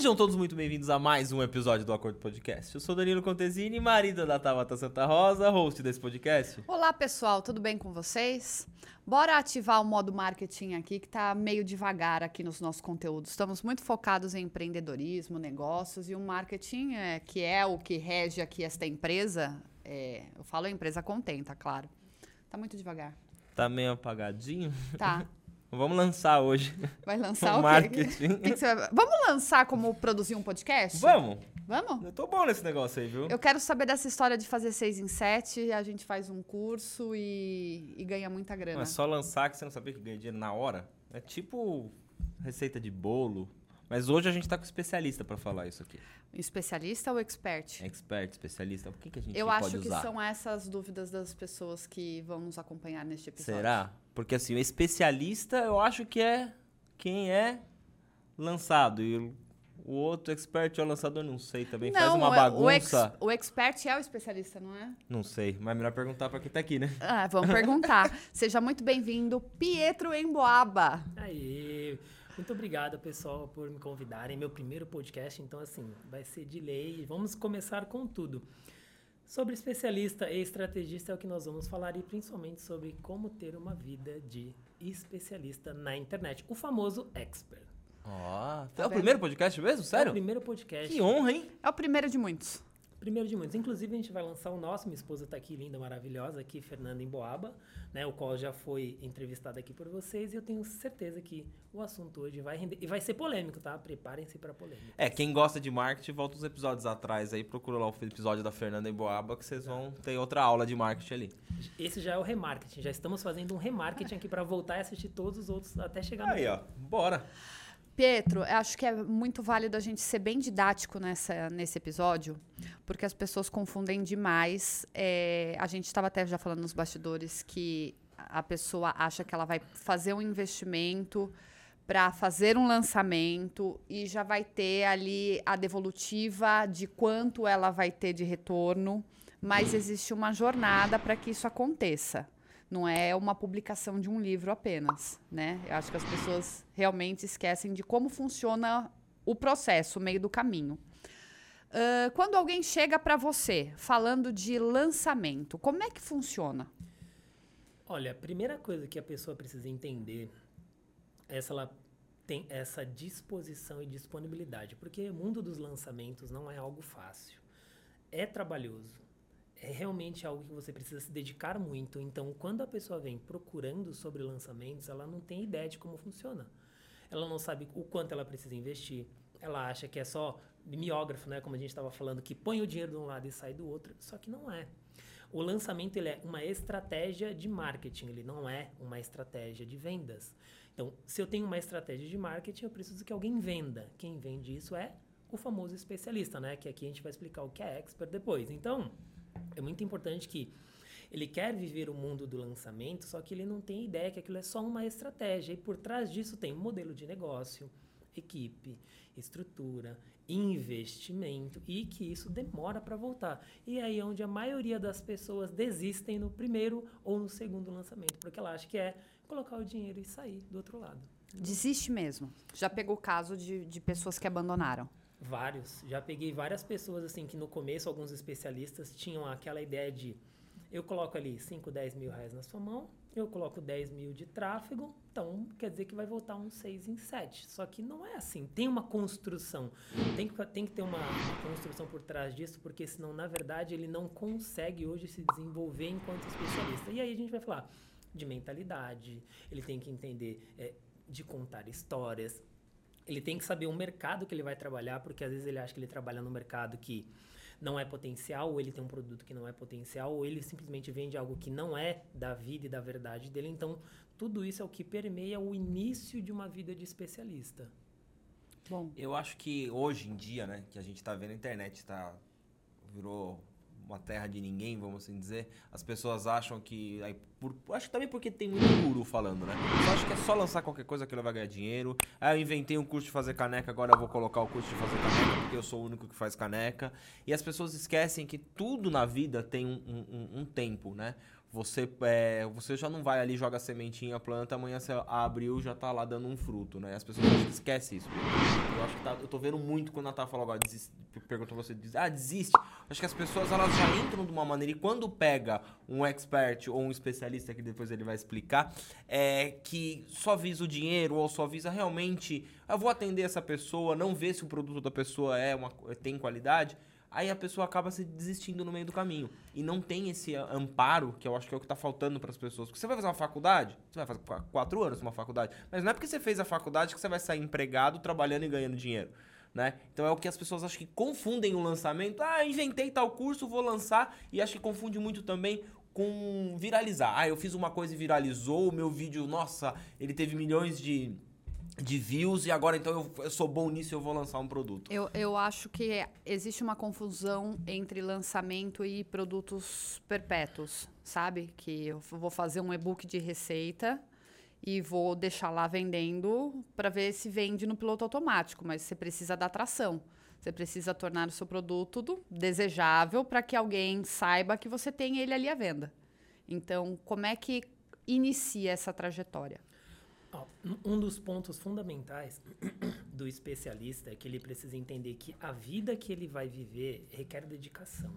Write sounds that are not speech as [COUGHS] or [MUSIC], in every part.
Sejam todos muito bem-vindos a mais um episódio do Acordo Podcast. Eu sou Danilo Contesini, marido da Tabata Santa Rosa, host desse podcast. Olá, pessoal, tudo bem com vocês? Bora ativar o modo marketing aqui, que tá meio devagar aqui nos nossos conteúdos. Estamos muito focados em empreendedorismo, negócios e o marketing, é, que é o que rege aqui esta empresa, é, eu falo empresa contenta, claro. Tá muito devagar. Tá meio apagadinho? Tá. [LAUGHS] Vamos lançar hoje. Vai [LAUGHS] lançar o o marketing. Que que vai- Vamos lançar como produzir um podcast? Vamos! Vamos? Eu tô bom nesse negócio aí, viu? Eu quero saber dessa história de fazer seis em sete, a gente faz um curso e, e ganha muita grana. Não é só lançar que você não sabia que ganha dinheiro na hora. É tipo receita de bolo. Mas hoje a gente tá com especialista pra falar isso aqui. Especialista ou expert? Expert, especialista. O que, que a gente Eu pode acho que usar? são essas dúvidas das pessoas que vão nos acompanhar neste episódio. Será? Porque assim, o especialista eu acho que é quem é lançado. E o- outro expert é o lançador, não sei também. Faz uma é- O, ex- bagunça. o expert é o especialista, não é? Não sei, mas melhor perguntar pra quem tá aqui, né? Ah, vamos [LAUGHS] perguntar. Seja muito bem-vindo, Pietro Emboaba. Aí, muito obrigado, pessoal, por me convidarem. Meu primeiro podcast, então, assim, vai ser de lei. Vamos começar com tudo. Sobre especialista e estrategista é o que nós vamos falar e principalmente sobre como ter uma vida de especialista na internet. O famoso expert. Ó, Tá é o primeiro podcast mesmo? É o Sério? primeiro podcast. Que honra, hein? É o primeiro de muitos. Primeiro de muitos. Inclusive, a gente vai lançar o nosso. Minha esposa está aqui, linda, maravilhosa, aqui, Fernanda Emboaba, né? O qual já foi entrevistada aqui por vocês. E eu tenho certeza que o assunto hoje vai render. E vai ser polêmico, tá? Preparem-se para polêmica. É, quem gosta de marketing, volta uns episódios atrás aí, procura lá o episódio da Fernanda Emboaba, que vocês vão ter outra aula de marketing ali. Esse já é o remarketing. Já estamos fazendo um remarketing aqui para voltar e assistir todos os outros até chegar no. Aí, ó, bora. Pietro, acho que é muito válido a gente ser bem didático nessa, nesse episódio, porque as pessoas confundem demais. É, a gente estava até já falando nos bastidores que a pessoa acha que ela vai fazer um investimento para fazer um lançamento e já vai ter ali a devolutiva de quanto ela vai ter de retorno, mas existe uma jornada para que isso aconteça. Não é uma publicação de um livro apenas, né? Eu acho que as pessoas realmente esquecem de como funciona o processo, o meio do caminho. Ahn, quando alguém chega para você falando de lançamento, como é que funciona? Olha, a primeira coisa que a pessoa precisa entender é se ela tem essa disposição e disponibilidade, porque o mundo dos lançamentos não é algo fácil. É trabalhoso. É realmente algo que você precisa se dedicar muito. Então, quando a pessoa vem procurando sobre lançamentos, ela não tem ideia de como funciona. Ela não sabe o quanto ela precisa investir. Ela acha que é só miógrafo, né, como a gente estava falando, que põe o dinheiro de um lado e sai do outro, só que não é. O lançamento ele é uma estratégia de marketing, ele não é uma estratégia de vendas. Então, se eu tenho uma estratégia de marketing, eu preciso que alguém venda. Quem vende isso é o famoso especialista, né? Que aqui a gente vai explicar o que é expert depois. Então, é muito importante que ele quer viver o mundo do lançamento, só que ele não tem ideia que aquilo é só uma estratégia. E por trás disso tem um modelo de negócio, equipe, estrutura, investimento e que isso demora para voltar. E aí é onde a maioria das pessoas desistem no primeiro ou no segundo lançamento, porque ela acha que é colocar o dinheiro e sair do outro lado. Desiste mesmo. Já pegou caso de, de pessoas que abandonaram. Vários. Já peguei várias pessoas assim que no começo alguns especialistas tinham aquela ideia de eu coloco ali 5, 10 mil reais na sua mão, eu coloco 10 mil de tráfego, então quer dizer que vai voltar uns 6 em 7. Só que não é assim. Tem uma construção. Tem que, tem que ter uma, uma construção por trás disso, porque senão, na verdade, ele não consegue hoje se desenvolver enquanto especialista. E aí a gente vai falar de mentalidade, ele tem que entender é, de contar histórias, ele tem que saber o mercado que ele vai trabalhar, porque às vezes ele acha que ele trabalha no mercado que não é potencial, ou ele tem um produto que não é potencial, ou ele simplesmente vende algo que não é da vida e da verdade dele. Então, tudo isso é o que permeia o início de uma vida de especialista. Bom, Eu acho que hoje em dia, né, que a gente tá vendo a internet, tá, virou uma terra de ninguém, vamos assim dizer. As pessoas acham que. Aí, por, acho que também porque tem muito guru falando, né? Eu acho que é só lançar qualquer coisa que ele vai ganhar dinheiro. Aí eu inventei um curso de fazer caneca, agora eu vou colocar o curso de fazer caneca, porque eu sou o único que faz caneca. E as pessoas esquecem que tudo na vida tem um, um, um tempo, né? Você, é, você já não vai ali, joga a sementinha, planta, amanhã você abriu já tá lá dando um fruto, né? As pessoas esquecem isso. Eu acho que tá, eu tô vendo muito quando a Natália falou agora, pergunta você, diz, ah, desiste. Acho que as pessoas elas já entram de uma maneira, e quando pega um expert ou um especialista, que depois ele vai explicar, é que só visa o dinheiro ou só visa realmente, eu vou atender essa pessoa, não ver se o produto da pessoa é uma, tem qualidade aí a pessoa acaba se desistindo no meio do caminho. E não tem esse amparo, que eu acho que é o que está faltando para as pessoas. Porque você vai fazer uma faculdade, você vai fazer quatro anos uma faculdade, mas não é porque você fez a faculdade que você vai sair empregado, trabalhando e ganhando dinheiro. Né? Então é o que as pessoas acho que confundem o lançamento. Ah, inventei tal curso, vou lançar. E acho que confunde muito também com viralizar. Ah, eu fiz uma coisa e viralizou, o meu vídeo, nossa, ele teve milhões de de views e agora então eu, eu, sou bom nisso eu vou lançar um produto. Eu, eu acho que existe uma confusão entre lançamento e produtos perpétuos, sabe? Que eu vou fazer um e-book de receita e vou deixar lá vendendo para ver se vende no piloto automático, mas você precisa da atração. Você precisa tornar o seu produto desejável para que alguém saiba que você tem ele ali à venda. Então, como é que inicia essa trajetória? Um dos pontos fundamentais [CLEARS THROAT] do especialista é que ele precisa entender que a vida que ele vai viver requer dedicação.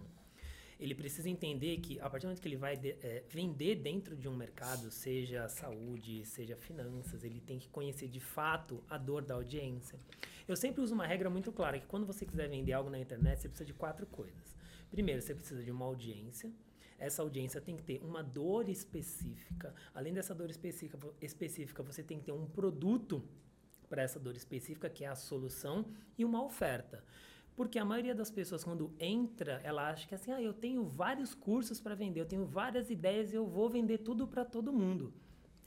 Ele precisa entender que, a partir do momento que ele vai de, é, vender dentro de um mercado, seja saúde, seja finanças, ele tem que conhecer de fato a dor da audiência. Eu sempre uso uma regra muito clara, que quando você quiser vender algo na internet, você precisa de quatro coisas. Primeiro, você precisa de uma audiência essa audiência tem que ter uma dor específica. Além dessa dor específica, específica você tem que ter um produto para essa dor específica, que é a solução, e uma oferta. Porque a maioria das pessoas, quando entra, ela acha que assim, ah, eu tenho vários cursos para vender, eu tenho várias ideias e eu vou vender tudo para todo mundo.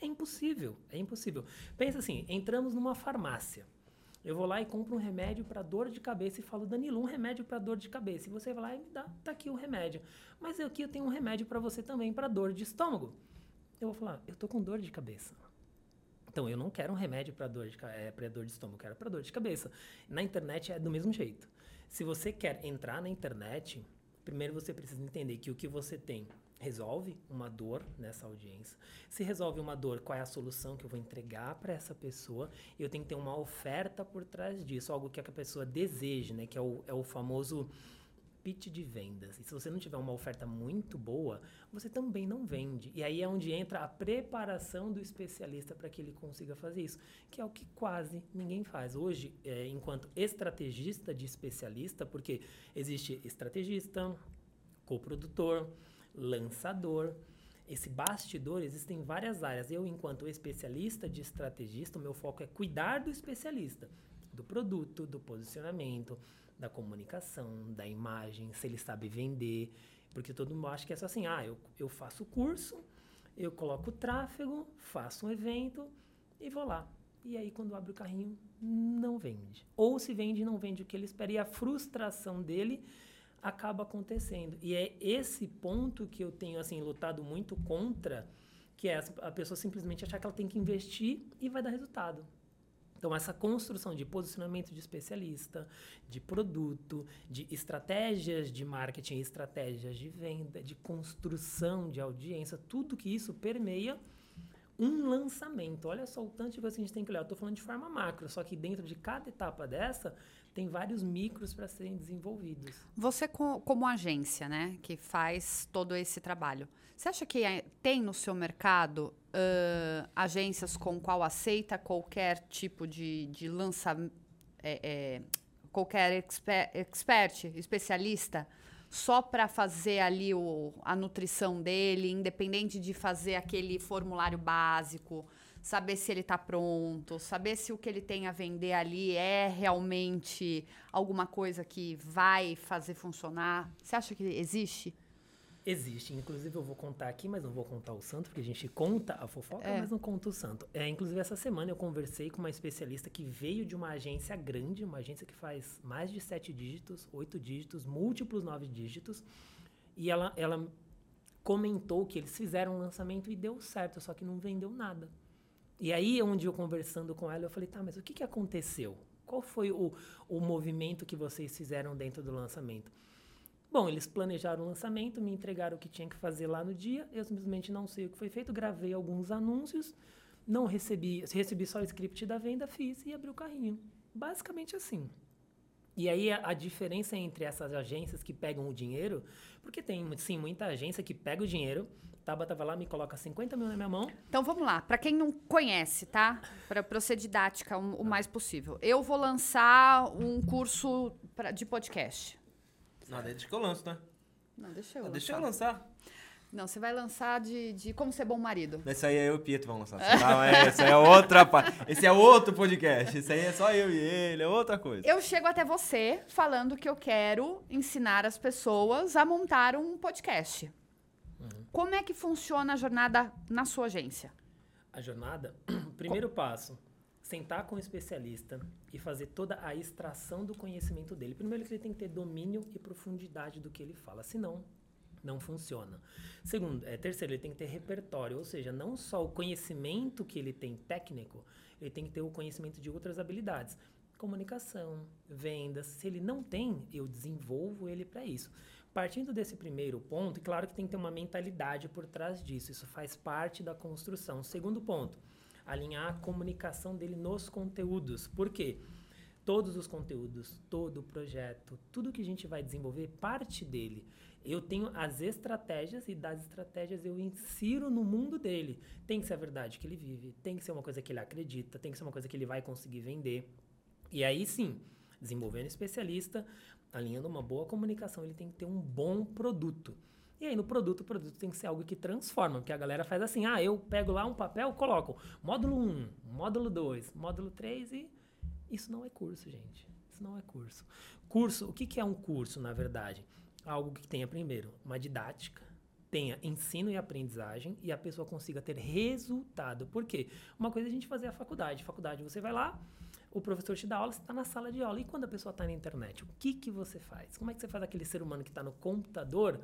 É impossível, é impossível. Pensa assim, entramos numa farmácia. Eu vou lá e compro um remédio para dor de cabeça e falo, Danilo, um remédio para dor de cabeça. E você vai lá e me dá, tá aqui o remédio. Mas aqui eu tenho um remédio para você também para dor de estômago. Eu vou falar, eu tô com dor de cabeça. Então, eu não quero um remédio para dor, de, é, dor de estômago, eu quero para dor de cabeça. Na internet é do mesmo jeito. Se você quer entrar na internet, primeiro você precisa entender que o que você tem resolve uma dor nessa audiência. Se resolve uma dor, qual é a solução que eu vou entregar para essa pessoa? E eu tenho que ter uma oferta por trás disso, algo que a pessoa deseje, né? Que é o, é o famoso pitch de vendas. E se você não tiver uma oferta muito boa, você também não vende. E aí é onde entra a preparação do especialista para que ele consiga fazer isso, que é o que quase ninguém faz. Hoje, é, enquanto estrategista de especialista, porque existe estrategista, coprodutor, lançador. Esse bastidor existem várias áreas. Eu, enquanto especialista de estrategista, o meu foco é cuidar do especialista, do produto, do posicionamento, da comunicação, da imagem, se ele sabe vender. Porque todo mundo acha que é só assim: ah, eu, eu faço o curso, eu coloco o tráfego, faço um evento e vou lá. E aí, quando abre o carrinho, não vende. Ou se vende, não vende o que ele espera. E a frustração dele acaba acontecendo. E é esse ponto que eu tenho assim lutado muito contra, que é a pessoa simplesmente achar que ela tem que investir e vai dar resultado. Então, essa construção de posicionamento de especialista, de produto, de estratégias de marketing, estratégias de venda, de construção de audiência, tudo que isso permeia um lançamento. Olha só o tanto de coisa que a gente tem que olhar. Eu estou falando de forma macro, só que dentro de cada etapa dessa, tem vários micros para serem desenvolvidos. Você, como agência, né, que faz todo esse trabalho, você acha que é, tem no seu mercado uh, agências com qual aceita qualquer tipo de, de lançamento, é, é, qualquer exper expert, especialista, só para fazer ali o, a nutrição dele, independente de fazer aquele formulário básico? Saber se ele está pronto, saber se o que ele tem a vender ali é realmente alguma coisa que vai fazer funcionar. Você acha que existe? Existe. Inclusive, eu vou contar aqui, mas não vou contar o santo, porque a gente conta a fofoca, é. mas não conta o santo. É, inclusive, essa semana eu conversei com uma especialista que veio de uma agência grande, uma agência que faz mais de sete dígitos, oito dígitos, múltiplos nove dígitos. E ela, ela comentou que eles fizeram um lançamento e deu certo, só que não vendeu nada. E aí, um dia eu conversando com ela, eu falei, tá, mas o que, que aconteceu? Qual foi o, o movimento que vocês fizeram dentro do lançamento? Bom, eles planejaram o lançamento, me entregaram o que tinha que fazer lá no dia, eu simplesmente não sei o que foi feito, gravei alguns anúncios, não recebi, recebi só o script da venda, fiz e abri o carrinho. Basicamente assim. E aí a, a, diferença entre essas agências que pegam o dinheiro, porque tem sim muita agência que pega o dinheiro, Tabata vai lá me coloca 50 mil na minha mão. Então vamos lá, para quem não conhece, tá? Para ser didática o, o, mais possível. Eu vou lançar um curso pra, de podcast. Não, deixa que eu lanço, né? Não, deixa eu ah, lançar. Deixa eu lançar. Não, você vai lançar de, de como ser bom marido. Esse aí é eu e o Pietro vão lançar. Não, é, esse aí é outra Esse é outro podcast. Esse aí é só eu e ele, é outra coisa. Eu chego até você falando que eu quero ensinar as pessoas a montar um podcast. Uhum. Como é que funciona a jornada na sua agência? A jornada, [CLEARS THROAT] primeiro passo, sentar com o especialista e fazer toda a extração do conhecimento dele. Primeiro ele tem que ter domínio e profundidade do que ele fala, senão não funciona. Segundo, é, terceiro, ele tem que ter repertório, ou seja, não só o conhecimento que ele tem técnico, ele tem que ter o conhecimento de outras habilidades. Comunicação, vendas. Se ele não tem, eu desenvolvo ele para isso. Partindo desse primeiro ponto, e claro que tem que ter uma mentalidade por trás disso, isso faz parte da construção. Segundo ponto, alinhar a comunicação dele nos conteúdos. Por quê? Todos os conteúdos, todo o projeto, tudo que a gente vai desenvolver parte dele. Eu tenho as estratégias e das estratégias eu insiro no mundo dele. Tem que ser a verdade que ele vive, tem que ser uma coisa que ele acredita, tem que ser uma coisa que ele vai conseguir vender. E aí sim, desenvolvendo especialista, alinhando uma boa comunicação, ele tem que ter um bom produto. E aí no produto, o produto tem que ser algo que transforma, porque a galera faz assim: "Ah, eu pego lá um papel, coloco módulo 1, módulo 2, módulo 3 e isso não é curso, gente. Isso não é curso. Curso, o que, que é um curso, na verdade? Algo que tenha primeiro uma didática, tenha ensino e aprendizagem e a pessoa consiga ter resultado. Por quê? Uma coisa é a gente fazer a faculdade. Faculdade, você vai lá, o professor te dá aula, você está na sala de aula. E quando a pessoa está na internet, o que, que você faz? Como é que você faz aquele ser humano que está no computador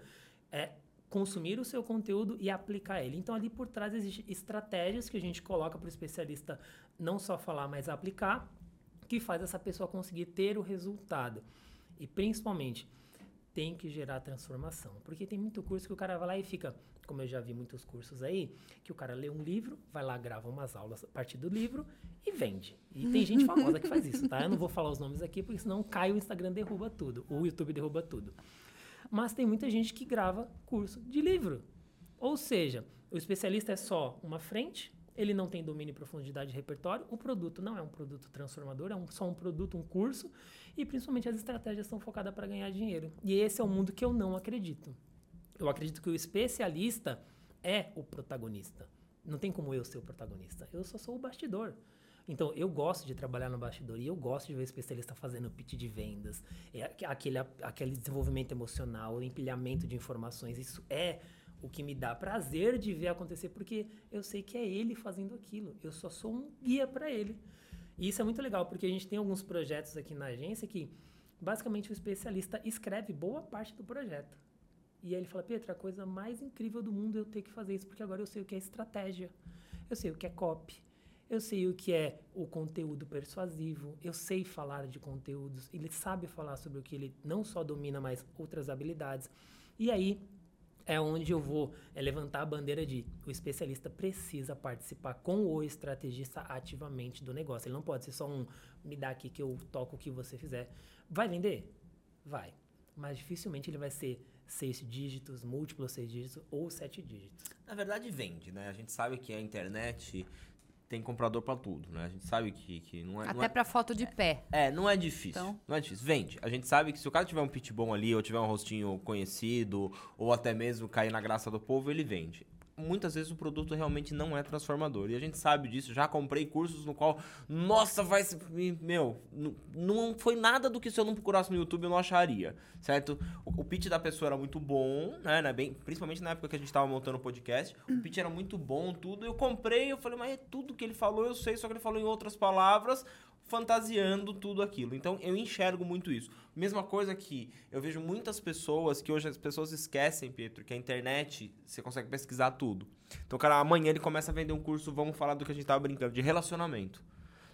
é, consumir o seu conteúdo e aplicar ele? Então, ali por trás existem estratégias que a gente coloca para o especialista não só falar, mas aplicar, que faz essa pessoa conseguir ter o resultado. E principalmente tem que gerar transformação. Porque tem muito curso que o cara vai lá e fica, como eu já vi muitos cursos aí, que o cara lê um livro, vai lá, grava umas aulas a partir do livro e vende. E tem gente famosa que faz isso, tá? Eu não vou falar os nomes aqui, porque senão cai o Instagram derruba tudo, o YouTube derruba tudo. Mas tem muita gente que grava curso de livro. Ou seja, o especialista é só uma frente, ele não tem domínio, profundidade de repertório, o produto não é um produto transformador, é um, só um produto, um curso, e principalmente as estratégias são focadas para ganhar dinheiro. E esse é o mundo que eu não acredito. Eu acredito que o especialista é o protagonista. Não tem como eu ser o protagonista. Eu só sou o bastidor. Então, eu gosto de trabalhar no bastidor e eu gosto de ver o especialista fazendo pitch de vendas, é aquele, aquele desenvolvimento emocional, empilhamento de informações. Isso é o que me dá prazer de ver acontecer, porque eu sei que é ele fazendo aquilo. Eu só sou um guia para ele. E isso é muito legal, porque a gente tem alguns projetos aqui na agência que, basicamente, o especialista escreve boa parte do projeto. E aí ele fala, Pedro, a coisa mais incrível do mundo é eu ter que fazer isso, porque agora eu sei o que é estratégia, eu sei o que é copy, eu sei o que é o conteúdo persuasivo, eu sei falar de conteúdos, ele sabe falar sobre o que ele não só domina, mas outras habilidades. E aí é onde eu vou é, levantar a bandeira de o especialista precisa participar com o estrategista ativamente do negócio. Ele não pode ser só um me dá aqui que eu toco o que você fizer. Vai vender? Vai. Mas dificilmente ele vai ser seis dígitos, múltiplos seis dígitos ou sete dígitos. Na verdade, vende, né? A gente sabe que a internet tem comprador para tudo, né? A gente sabe que, que não é. Até é, para foto de pé. É, não é difícil. Então... Não é difícil. Vende. A gente sabe que se o cara tiver um pitch bom ali, ou tiver um rostinho conhecido, ou até mesmo cair na graça do povo, ele vende muitas vezes o produto realmente não é transformador. E a gente sabe disso. Já comprei cursos no qual, nossa, vai ser. Meu, não foi nada do que se eu não procurasse no YouTube eu não acharia, certo? O, pitch da pessoa era muito bom, né? né bem, principalmente na época que a gente estava montando o podcast. O pitch era muito bom, tudo. Eu comprei, eu falei, mas é tudo que ele falou, eu sei, só que ele falou em outras palavras fantasiando tudo aquilo. Então eu enxergo muito isso. Mesma coisa que eu vejo muitas pessoas que hoje as pessoas esquecem, Pedro, que a internet você consegue pesquisar tudo. Então, cara, amanhã ele começa a vender um curso, vamos falar do que a gente tava brincando, de relacionamento.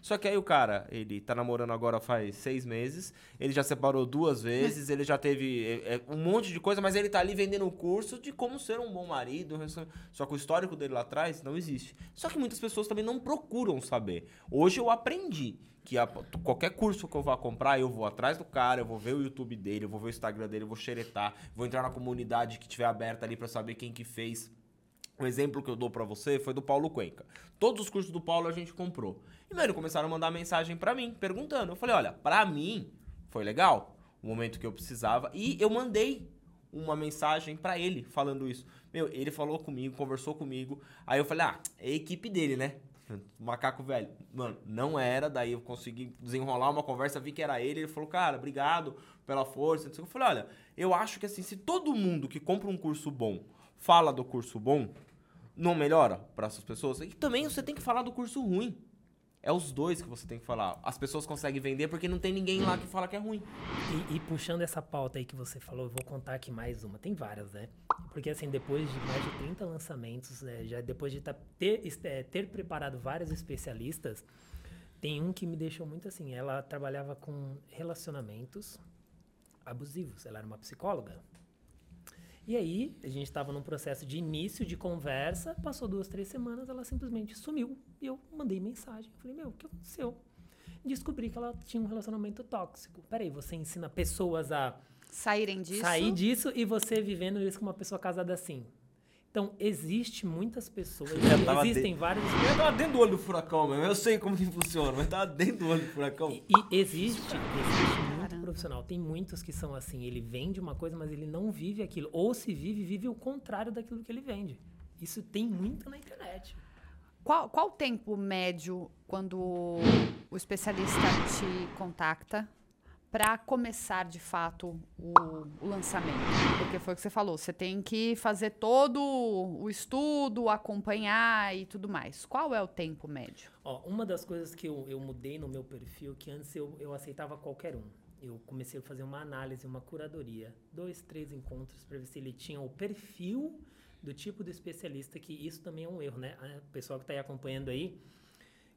Só que aí o cara, ele tá namorando agora faz seis meses, ele já separou duas vezes, [LAUGHS] ele já teve é, é, um monte de coisa, mas ele tá ali vendendo um curso de como ser um bom marido. Só que o histórico dele lá atrás não existe. Só que muitas pessoas também não procuram saber. Hoje eu aprendi que a, qualquer curso que eu vá comprar, eu vou atrás do cara, eu vou ver o YouTube dele, eu vou ver o Instagram dele, eu vou xeretar, vou entrar na comunidade que tiver aberta ali para saber quem que fez. Um exemplo que eu dou para você foi do Paulo Cuenca. Todos os cursos do Paulo a gente comprou. E, mano, começaram a mandar mensagem para mim, perguntando. Eu falei, olha, pra mim foi legal, o momento que eu precisava. E eu mandei uma mensagem para ele falando isso. Meu, ele falou comigo, conversou comigo. Aí eu falei, ah, é a equipe dele, né? Macaco velho. Mano, não era. Daí eu consegui desenrolar uma conversa, vi que era ele. Ele falou, cara, obrigado pela força. Eu falei, olha, eu acho que assim, se todo mundo que compra um curso bom fala do curso bom, não melhora para essas pessoas? E também você tem que falar do curso ruim. É os dois que você tem que falar. As pessoas conseguem vender porque não tem ninguém lá que fala que é ruim. E, e, puxando essa pauta aí que você falou, eu vou contar aqui mais uma. Tem várias, né? Porque assim, depois de mais de 30 lançamentos, né, já depois de ter, é, ter preparado vários especialistas, tem um que me deixou muito assim. Ela trabalhava com relacionamentos abusivos. Ela era uma psicóloga. E aí, a gente estava num processo de início de conversa, passou duas, três semanas, ela simplesmente sumiu. E eu mandei mensagem. Falei, meu, o que aconteceu? Descobri que ela tinha um relacionamento tóxico. Peraí, você ensina pessoas a saírem disso? Sair disso e você vivendo isso com uma pessoa casada assim. Então, existe muitas pessoas, existem de... vários... Eu tava dentro do olho do furacão, mesmo. Eu sei como que funciona, mas tava dentro do olho do furacão. E, e existe, existe profissional. Tem muitos que são assim, ele vende uma coisa, mas ele não vive aquilo. Ou se vive, vive o contrário daquilo que ele vende. Isso tem muito na internet. Qual, qual o tempo médio quando o especialista te contacta para começar de fato o, o, lançamento? Porque foi o que você falou, você tem que fazer todo o estudo, acompanhar e tudo mais. Qual é o tempo médio? Ó, uma das coisas que eu, eu mudei no meu perfil, que antes eu, eu aceitava qualquer um. Eu comecei a fazer uma análise, uma curadoria, dois, três encontros para ver se ele tinha o perfil do tipo de especialista, que isso também é um erro, né? O pessoal que está aí acompanhando aí,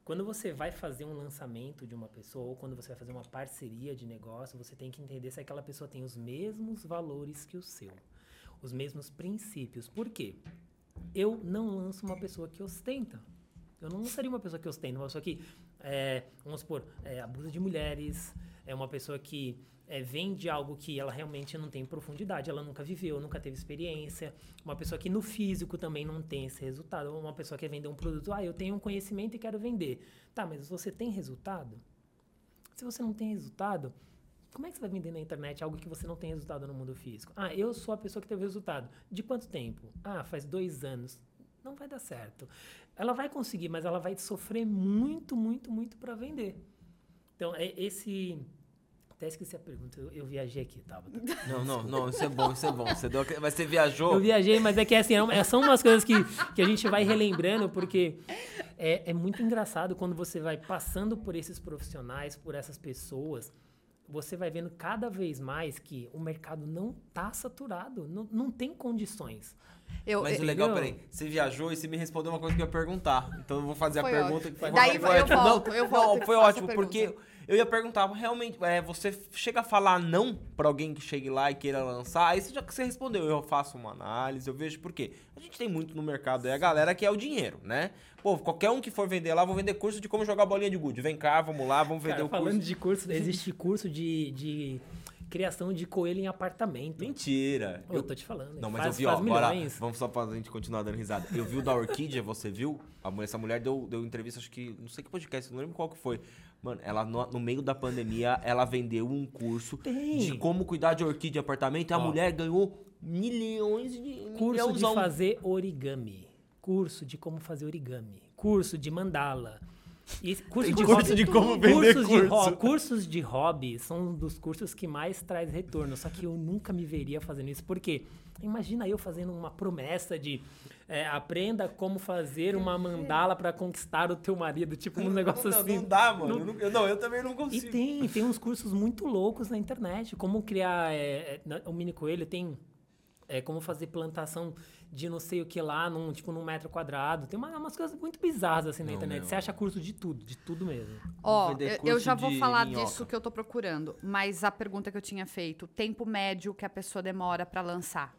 quando você vai fazer um lançamento de uma pessoa ou quando você vai fazer uma parceria de negócio, você tem que entender se aquela pessoa tem os mesmos valores que o seu, os mesmos princípios. Por quê? Eu não lanço uma pessoa que ostenta. Eu não lançaria uma pessoa que ostenta, uma pessoa que, é, vamos supor, é, abusa de mulheres, é uma pessoa que é, vende algo que ela realmente não tem profundidade, ela nunca viveu, nunca teve experiência. Uma pessoa que no físico também não tem esse resultado. Uma pessoa que vender um produto, ah, eu tenho um conhecimento e quero vender. Tá, mas você tem resultado? Se você não tem resultado, como é que você vai vender na internet algo que você não tem resultado no mundo físico? Ah, eu sou a pessoa que teve resultado. De quanto tempo? Ah, faz dois anos. Não vai dar certo. Ela vai conseguir, mas ela vai sofrer muito, muito, muito para vender. Então, é esse até esqueci a pergunta, eu, eu viajei aqui, tá? [LAUGHS] Não, não, não, isso é bom, isso é bom. Você deu, mas você viajou. Eu viajei, mas é que assim, é, são umas coisas que, que a gente vai relembrando, porque é, é muito engraçado quando você vai passando por esses profissionais, por essas pessoas, você vai vendo cada vez mais que o mercado não tá saturado, não, não tem condições. Eu, Mas o legal, peraí, você viajou e você me respondeu uma coisa que eu ia perguntar. Então eu vou fazer foi a pergunta ótimo. que foi, Daí foi eu ótimo. Volto, eu volto, não, foi ótimo, porque eu ia perguntar, realmente, é, você chega a falar não para alguém que chegue lá e queira lançar, aí você já que você respondeu, eu faço uma análise, eu vejo por quê. A gente tem muito no mercado aí a galera que é o dinheiro, né? Pô, qualquer um que for vender lá, vou vender curso de como jogar bolinha de gude. Vem cá, vamos lá, vamos vender Cara, o curso. Falando de curso, [LAUGHS] existe curso de, de criação de coelho em apartamento. Mentira. Eu, eu tô te falando. Não, mas faz, eu vi, ó, agora, vamos só pra gente continuar dando risada. Eu vi o da Orquídea, você viu? Essa mulher deu, deu entrevista, acho que, não sei que podcast, não lembro qual que foi. Mano, ela no, no meio da pandemia, ela vendeu um curso Tem. de como cuidar de orquídea em apartamento e a mulher ganhou milhões de Curso de fazer origami. Curso de como fazer origami. Curso de mandala. E curso de curso hobby, de como vender cursos de, curso. ho- cursos de hobby são um dos cursos que mais traz retorno. Só que eu nunca me veria fazendo isso. Porque imagina eu fazendo uma promessa de é, aprenda como fazer uma mandala para conquistar o teu marido. Tipo um [LAUGHS] negócio não, assim. Não dá, mano. Não- Eu não, eu, não, também não E consigo. tem, tem uns cursos muito loucos na internet. Como criar. é, é, o Mini Coelho tem. É, como fazer plantação de não sei o que lá, num, tipo, num metro quadrado. Tem uma- umas coisas muito bizarras assim na Não, internet. meu. Você acha curso de tudo, de tudo mesmo. Ó, eu, eu já vou falar minhoca. disso que eu tô procurando, mas a pergunta que eu tinha feito, tempo médio que a pessoa demora pra lançar.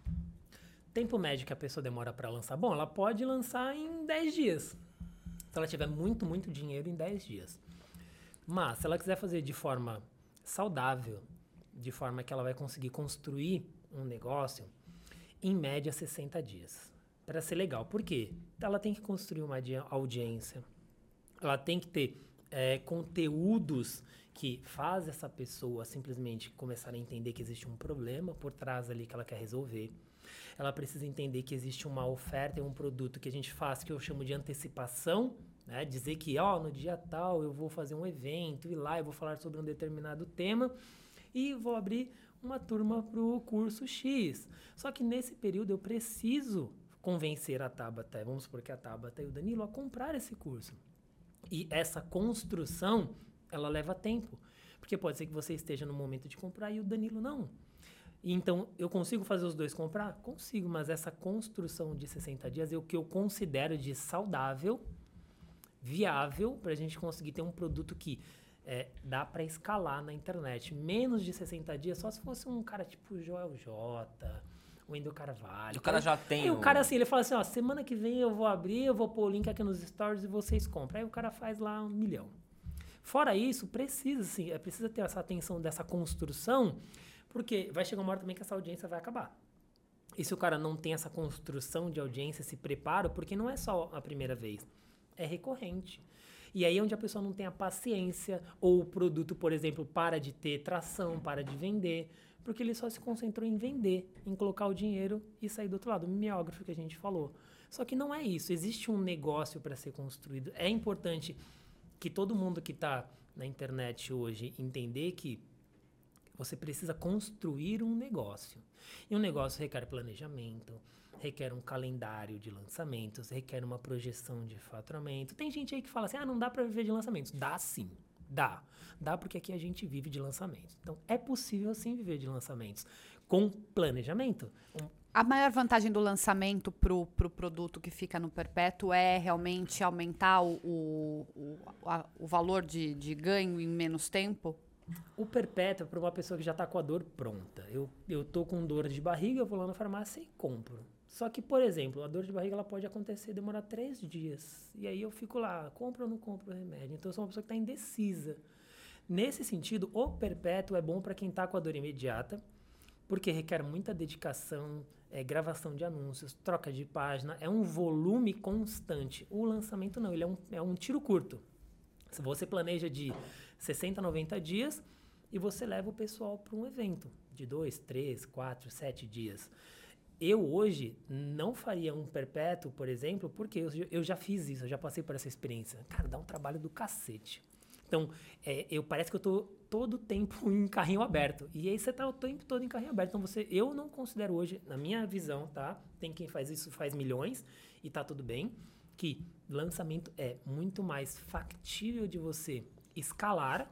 Tempo médio que a pessoa demora para lançar? Bom, ela pode lançar em 10 dias. Se ela tiver muito, muito dinheiro em 10 dias. Mas, se ela quiser fazer de forma saudável, de forma que ela vai conseguir construir um negócio, em média 60 dias. Para ser legal. Por quê? Ela tem que construir uma audi- audiência. Ela tem que ter é, conteúdos que faz essa pessoa simplesmente começar a entender que existe um problema por trás ali que ela quer resolver. Ela precisa entender que existe uma oferta e um produto que a gente faz que eu chamo de antecipação, né? Dizer que, ó, no dia tal eu vou fazer um evento e lá eu vou falar sobre um determinado tema e vou abrir uma turma para o curso X. Só que nesse período eu preciso convencer a Tabata, vamos supor que a Tabata e o Danilo, a comprar esse curso. E essa construção, ela leva tempo. Porque pode ser que você esteja no momento de comprar e o Danilo não. Então, eu consigo fazer os dois comprar? Consigo, mas essa construção de 60 dias é o que eu considero de saudável, viável, para a gente conseguir ter um produto que é, dá para escalar na internet. Menos de 60 dias, só se fosse um cara tipo Joel J, o Wendel Carvalho. O cara já tem Aí o cara assim, ele fala assim, ó, semana que vem eu vou abrir, eu vou pôr o link aqui nos stories e vocês compram. Aí o cara faz lá um milhão. Fora isso, precisa sim, é precisa ter essa atenção dessa construção, porque vai chegar uma hora também que essa audiência vai acabar. E se o cara não tem essa construção de audiência, esse preparo, porque não é só a primeira vez, é recorrente. E aí é onde a pessoa não tem a paciência, ou o produto, por exemplo, para de ter tração, para de vender, porque ele só se concentrou em vender, em colocar o dinheiro e sair do outro lado, o mimeógrafo que a gente falou. Só que não é isso, existe um negócio para ser construído. É importante que todo mundo que está na internet hoje entender que você precisa construir um negócio. E um negócio requer planejamento, requer um calendário de lançamentos, requer uma projeção de faturamento. Tem gente aí que fala assim: ah, não dá para viver de lançamentos. Dá sim, dá. Dá porque aqui a gente vive de lançamentos. Então é possível sim viver de lançamentos com planejamento. Um- A maior vantagem do lançamento pro, pro produto que fica no perpétuo é realmente aumentar o, o, o, a- o valor de, de ganho em menos tempo? O perpétuo é para uma pessoa que já está com a dor pronta. Eu, eu tô com dor de barriga, eu vou lá na farmácia e compro. Só que, por exemplo, a dor de barriga ela pode acontecer, demorar três dias. E aí eu fico lá, compro ou não compro o remédio? Então eu sou uma pessoa que está indecisa. Nesse sentido, o perpétuo é bom para quem está com a dor imediata, porque requer muita dedicação, é, gravação de anúncios, troca de página, é um volume constante. O lançamento não, ele é um, é um tiro curto. Se você planeja de 60, 90 dias e você leva o pessoal para um evento de 2, 3, 4, 7 dias. Eu hoje não faria um perpétuo, por exemplo, porque eu, eu já fiz isso, eu já passei por essa experiência. Cara, dá um trabalho do cacete. Então, é, eu parece que eu tô todo o tempo [LAUGHS] em carrinho aberto. E aí você tá o tempo todo em carrinho aberto. Então, você, eu não considero hoje, na minha visão, tá? Tem quem faz isso, faz milhões, e tá tudo bem, que lançamento é muito mais factível de você escalar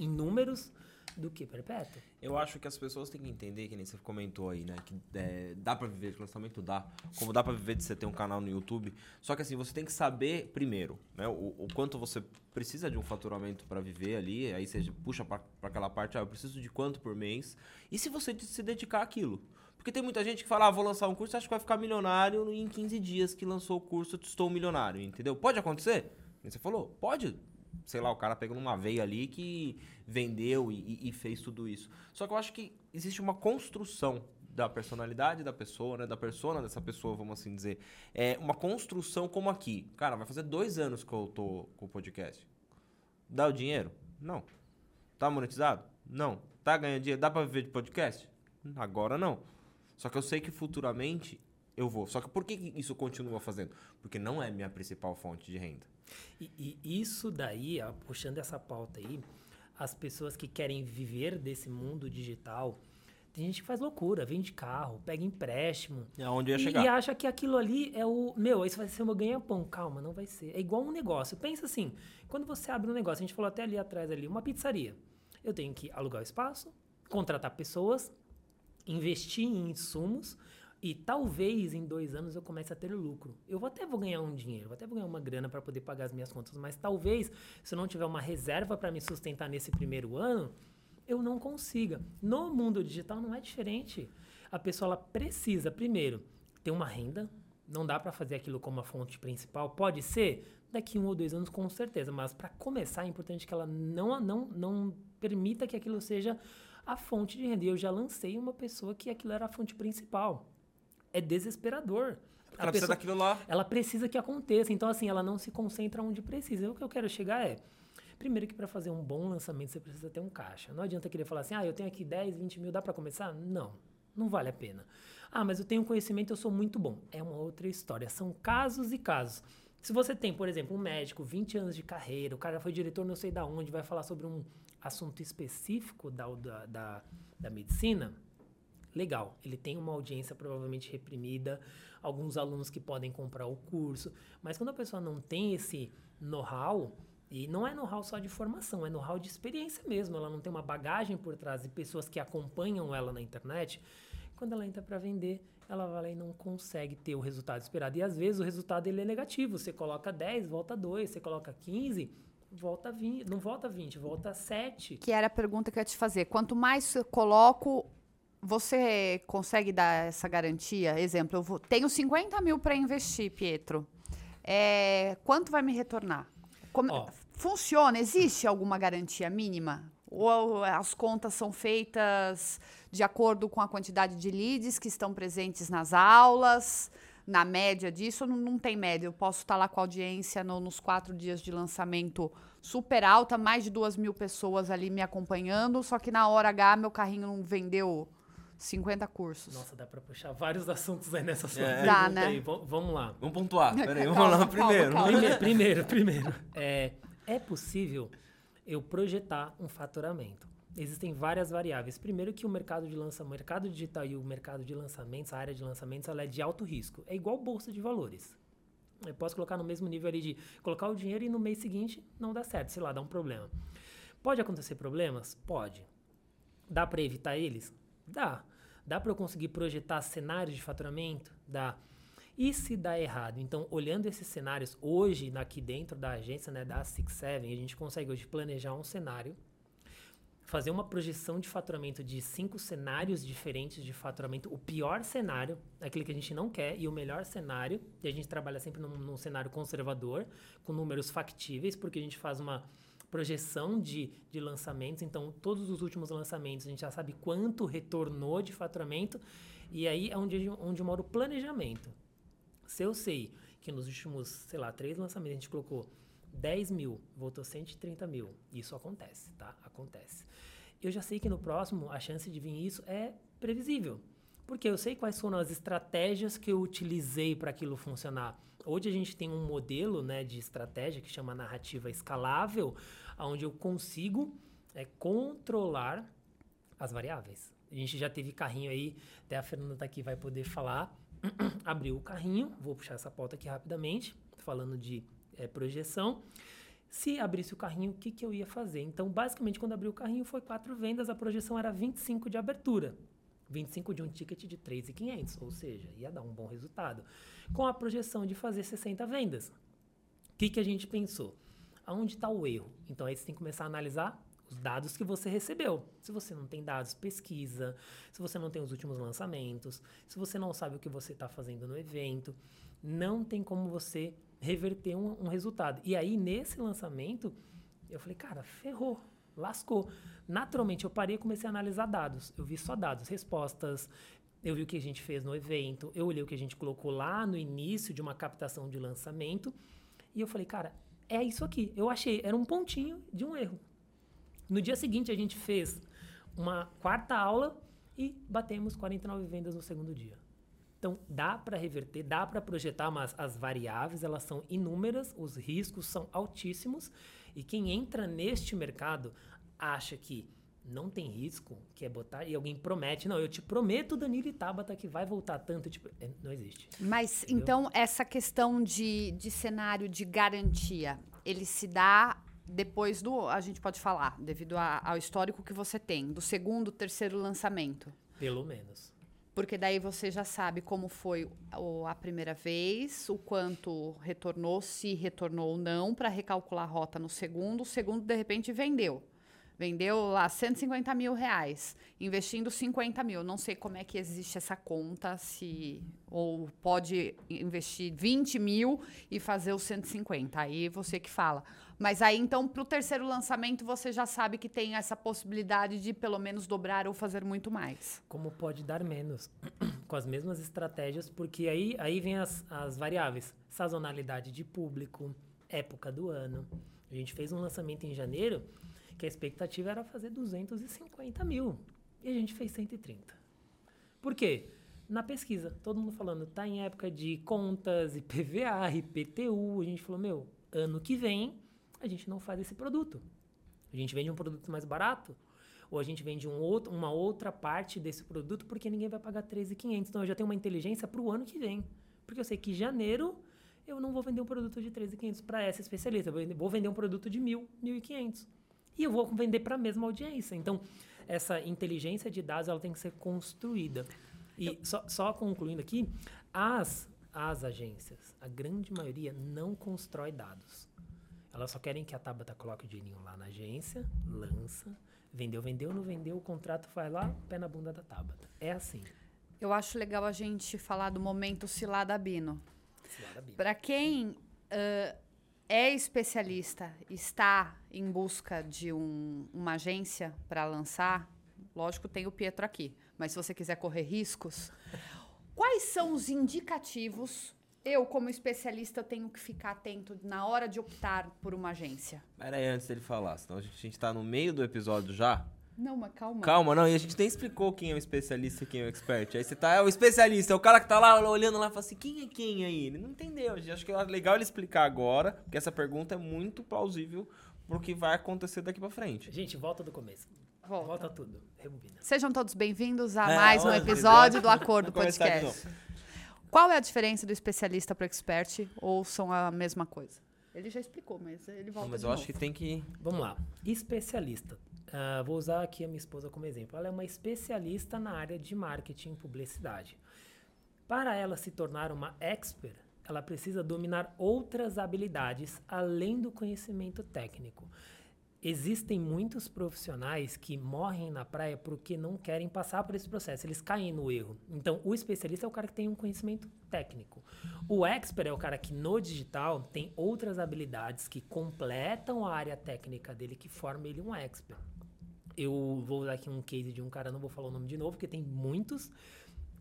em números do que perpétuo. Eu acho que as pessoas têm que entender, que nem você comentou aí, né? Que é, dá pra viver de lançamento? Dá. Como dá pra viver de você ter um canal no YouTube. Só que assim, você tem que saber primeiro, né? O, o quanto você precisa de um faturamento pra viver ali. Aí você puxa pra aquela parte, ah, eu preciso de quanto por mês. E se você se dedicar àquilo? Porque tem muita gente que fala, ah, vou lançar um curso, acho que vai ficar milionário em 15 dias que lançou o curso, estou milionário, entendeu? Pode acontecer? Você falou, pode sei lá, o cara pegou numa veia ali que vendeu e, e, fez tudo isso. Só que eu acho que existe uma construção da personalidade da pessoa, né? Da persona dessa pessoa, vamos assim dizer. É uma construção como aqui. Cara, vai fazer dois anos que eu tô com o podcast. Dá o dinheiro? Não. Tá monetizado? Não. Tá ganhando dinheiro? Dá pra viver de podcast? Agora não. Só que eu sei que futuramente eu vou. Só que por que isso continua fazendo? Porque não é minha principal fonte de renda. E, e isso daí, ó, puxando essa pauta aí, as pessoas que querem viver desse mundo digital, tem gente que faz loucura, vende carro, pega empréstimo. É onde ia e, chegar. E acha que aquilo ali é o. Meu, isso vai ser o meu ganha-pão. Calma, não vai ser. É igual um negócio. Pensa assim: quando você abre um negócio, a gente falou até ali atrás ali, uma pizzaria. Eu tenho que alugar o espaço, contratar pessoas, investir em insumos. E talvez em dois anos eu comece a ter lucro. Eu até vou ganhar um dinheiro, vou até vou ganhar uma grana para poder pagar as minhas contas, mas talvez se eu não tiver uma reserva para me sustentar nesse primeiro ano, eu não consiga. No mundo digital não é diferente. A pessoa precisa, primeiro, ter uma renda. Não dá para fazer aquilo como a fonte principal. Pode ser daqui um ou dois anos, com certeza. Mas para começar, é importante que ela não, não, não permita que aquilo seja a fonte de renda. E eu já lancei uma pessoa que aquilo era a fonte principal. É desesperador. Porque ela precisa daquilo lá. Ela precisa que aconteça. Então, assim, ela não se concentra onde precisa. O que eu quero chegar é Primeiro que para fazer um bom lançamento você precisa ter um caixa. Não adianta querer falar assim, ah, eu tenho aqui 10, 20 mil, dá para começar? Não, não vale a pena. Ah, mas eu tenho conhecimento, eu sou muito bom. É uma outra história. São casos e casos. Se você tem, por exemplo, um médico, 20 anos de carreira, o cara foi diretor não sei da onde, vai falar sobre um assunto específico da, da, da, da medicina, legal. Ele tem uma audiência provavelmente reprimida, alguns alunos que podem comprar o curso, mas quando a pessoa não tem esse know-how, e não é know-how só de formação, é know-how de experiência mesmo. Ela não tem uma bagagem por trás de pessoas que acompanham ela na internet. Quando ela entra para vender, ela vai lá e não consegue ter o resultado esperado. E às vezes o resultado ele é negativo. Você coloca 10, volta 2, você coloca 15, volta 20, não volta 20, volta 7. Que era a pergunta que eu ia te fazer. Quanto mais eu coloco, você consegue dar essa garantia? Exemplo, eu vou, tenho 50 mil para investir, Pietro. É, quanto vai me retornar? Como, Ó. funciona? Existe alguma garantia mínima? Ou as contas são feitas de acordo com a quantidade de leads que estão presentes nas aulas? Na média disso, não, não tem média? Eu posso estar lá com a audiência no- nos quatro dias de lançamento super alta, mais de duas mil pessoas ali me acompanhando, só que na hora H meu carrinho não vendeu 50 cursos. Nossa, dá para puxar vários assuntos aí nessa sua É. pergunta Dá, né? aí. V- vamos lá. Vamos pontuar. Peraí, vamos Calma, lá calma, primeiro. calma. Primeiro, primeiro, primeiro. É, é possível eu projetar um faturamento. Existem várias variáveis. Primeiro que o mercado de lançamento, o mercado digital e o mercado de lançamentos, a área de lançamentos, ela é de alto risco. É igual bolsa de valores. Eu posso colocar no mesmo nível ali de colocar o dinheiro e no mês seguinte não dá certo, sei lá, dá um problema. Pode acontecer problemas? Pode. Dá para evitar eles? Dá. Dá para eu conseguir projetar cenários de faturamento? Dá. E se dá errado? Então, olhando esses cenários, hoje, aqui dentro da agência, né, da Six Seven, a gente consegue hoje planejar um cenário, fazer uma projeção de faturamento de cinco cenários diferentes de faturamento. O pior cenário, aquele que a gente não quer, e o melhor cenário, e a gente trabalha sempre num, num cenário conservador, com números factíveis, porque a gente faz uma projeção de, de lançamentos. Então, todos os últimos lançamentos, a gente já sabe quanto retornou de faturamento, e aí é onde, onde mora o planejamento. Se eu sei que nos últimos, sei lá, três lançamentos a gente colocou 10 mil, voltou 130 mil. Isso acontece, tá? Acontece. Eu já sei que no próximo a chance de vir isso é previsível. Porque eu sei quais foram as estratégias que eu utilizei para aquilo funcionar. Hoje a gente tem um modelo né, de estratégia que chama narrativa escalável, onde eu consigo é, controlar as variáveis. A gente já teve carrinho aí, até a Fernanda tá aqui vai poder falar. [CLEARS THROAT] Abriu o carrinho, vou puxar essa pauta aqui rapidamente, falando de é, projeção. Se abrisse o carrinho, o que, que eu ia fazer? Então, basicamente, quando abriu o carrinho, foi quatro vendas, a projeção era 25 de abertura. 25 de um ticket de 3,500, ou seja, ia dar um bom resultado. Com a projeção de fazer 60 vendas. O que, que a gente pensou? Aonde está o erro? Então, aí você tem que começar a analisar os dados que você recebeu. Se você não tem dados, pesquisa. Se você não tem os últimos lançamentos. Se você não sabe o que você está fazendo no evento. Não tem como você reverter um, um resultado. E aí, nesse lançamento, eu falei, cara, ferrou, lascou. Naturalmente, eu parei e comecei a analisar dados. Eu vi só dados, respostas. Eu vi o que a gente fez no evento. Eu olhei o que a gente colocou lá no início de uma captação de lançamento. E eu falei, cara, é isso aqui. Eu achei, era um pontinho de um erro. No dia seguinte, a gente fez uma quarta aula e batemos 49 vendas no segundo dia. Então, dá para reverter, dá para projetar, mas as variáveis, elas são inúmeras, os riscos são altíssimos, e quem entra neste mercado acha que não tem risco, que é botar, e alguém promete, não, eu te prometo, Danilo e Tabata, que vai voltar tanto, tipo, é, não existe. Mas, Entendeu? então, essa questão de, de cenário de garantia, ele se dá depois do, a gente pode falar, devido a, ao histórico que você tem, do segundo, terceiro lançamento? Pelo menos. Porque daí você já sabe como foi a primeira vez, o quanto retornou, se retornou ou não, para recalcular a rota no segundo. O segundo, de repente, vendeu. Vendeu lá 150 mil reais, investindo 50 mil. Não sei como é que existe essa conta, se ou pode investir 20 mil e fazer os 150. Aí você que fala. Mas aí, então, para o terceiro lançamento, você já sabe que tem essa possibilidade de pelo menos dobrar ou fazer muito mais. Como pode dar menos? [CLEARS THROAT] Com as mesmas estratégias, porque aí, aí vem as, as variáveis. Sazonalidade de público, época do ano. A gente fez um lançamento em janeiro que a expectativa era fazer 250 mil. E a gente fez 130. Por quê? Na pesquisa, todo mundo falando, tá em época de contas, IPVA, IPTU. A gente falou, meu, ano que vem a gente não faz esse produto. A gente vende um produto mais barato, ou a gente vende um outro, uma outra parte desse produto porque ninguém vai pagar 13,500. Então eu já tenho uma inteligência para o ano que vem. Porque eu sei que em janeiro eu não vou vender um produto de 13,500 para essa especialista. Eu vou vender um produto de 1.000, 1.500 e eu vou vender para a mesma audiência. Então, essa inteligência de dados ela tem que ser construída. E eu... só, só concluindo aqui, as, as agências, a grande maioria não constrói dados. Elas só querem que a Tabata coloque o dinheirinho lá na agência, lança, vendeu, vendeu, não vendeu, o contrato vai lá, pé na bunda da Tabata. É assim. Eu acho legal a gente falar do momento Cilada Bino. Para quem uh, é especialista, está em busca de um, uma agência para lançar, lógico, tem o Pietro aqui, mas se você quiser correr riscos, quais são os indicativos? Eu, como especialista, tenho que ficar atento na hora de optar por uma agência. Pera aí, antes dele falar, senão a gente está no meio do episódio já. Não, mas calma. Calma, não, e a gente nem explicou quem é o especialista e quem é o expert. Aí você tá, é o especialista, é o cara que tá lá olhando lá e fala assim, quem é quem aí? Ele não entendeu. Acho que é legal ele explicar agora, porque essa pergunta é muito plausível pro que vai acontecer daqui pra frente. Gente, volta do começo. Volta, volta tudo. Rebobina. Sejam todos bem-vindos a é, mais um episódio do Acordo Podcast. Qual é a diferença do especialista pro expert ou são a mesma coisa? Ele já explicou, mas ele volta. Não, mas eu novo. acho que tem que. Vamos lá. Especialista. Uh, vou usar aqui a minha esposa como exemplo. Ela é uma especialista na área de marketing e publicidade. Para ela se tornar uma expert, ela precisa dominar outras habilidades além do conhecimento técnico. Existem muitos profissionais que morrem na praia porque não querem passar por esse processo, eles caem no erro. Então, o especialista é o cara que tem um conhecimento técnico. O expert é o cara que no digital tem outras habilidades que completam a área técnica dele, que forma ele um expert eu vou usar aqui um case de um cara, não vou falar o nome de novo, porque tem muitos,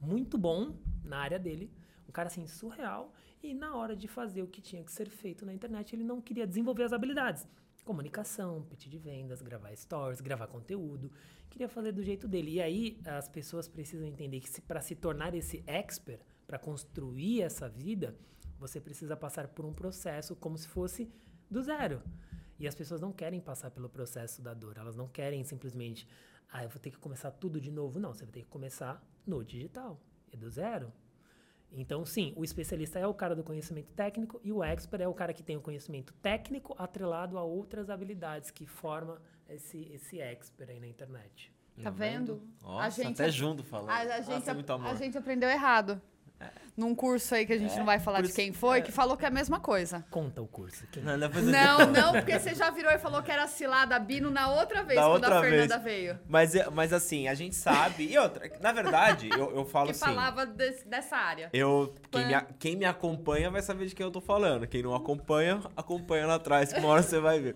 muito bom na área dele. Um cara assim, surreal. E na hora de fazer o que tinha que ser feito na internet, ele não queria desenvolver as habilidades. Comunicação, pitch de vendas, gravar stories, gravar conteúdo. Queria fazer do jeito dele. E aí as pessoas precisam entender que para se tornar esse expert, para construir essa vida, você precisa passar por um processo como se fosse do zero. E as pessoas não querem passar pelo processo da dor. Elas não querem simplesmente, ah, eu vou ter que começar tudo de novo. Não, você vai ter que começar no digital. É do zero. Então, sim, o especialista é o cara do conhecimento técnico e o expert é o cara que tem o conhecimento técnico atrelado a outras habilidades que forma esse, esse expert aí na internet. Tá vendo? Nossa, a gente, até junto falando. A, a, gente, Nossa, a, a gente aprendeu errado. É. Num curso aí que a gente é, não vai falar de quem foi, é. que falou que é a mesma coisa. Conta o curso. Quem... Não, não, não, porque você já virou e falou que era cilada Bino na outra vez, da quando outra a Fernanda vez. veio. Mas, é, mas assim, a gente sabe. E outra, na verdade, eu, eu falo que assim. Que falava desse, dessa área. Eu, quem me, quem me acompanha vai saber de quem eu tô falando. Quem não acompanha, acompanha lá atrás, que uma hora você vai ver.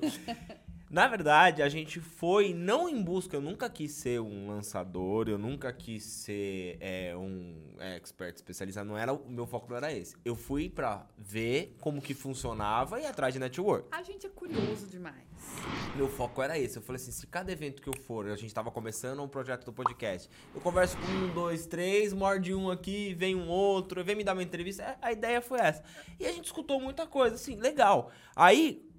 Na verdade, a gente foi não em busca, eu nunca quis ser um lançador, eu nunca quis ser é, um expert especialista, não era, o meu foco não era esse. Eu fui pra ver como que funcionava e atrás de network. A gente é curioso demais. Meu foco era esse. Eu falei assim, se cada evento que eu for, a gente tava começando um projeto do podcast, eu converso com um, dois, três, morde um aqui, vem um outro, vem me dar uma entrevista. É, A ideia foi essa. E a gente escutou muita coisa, assim, legal. Aí,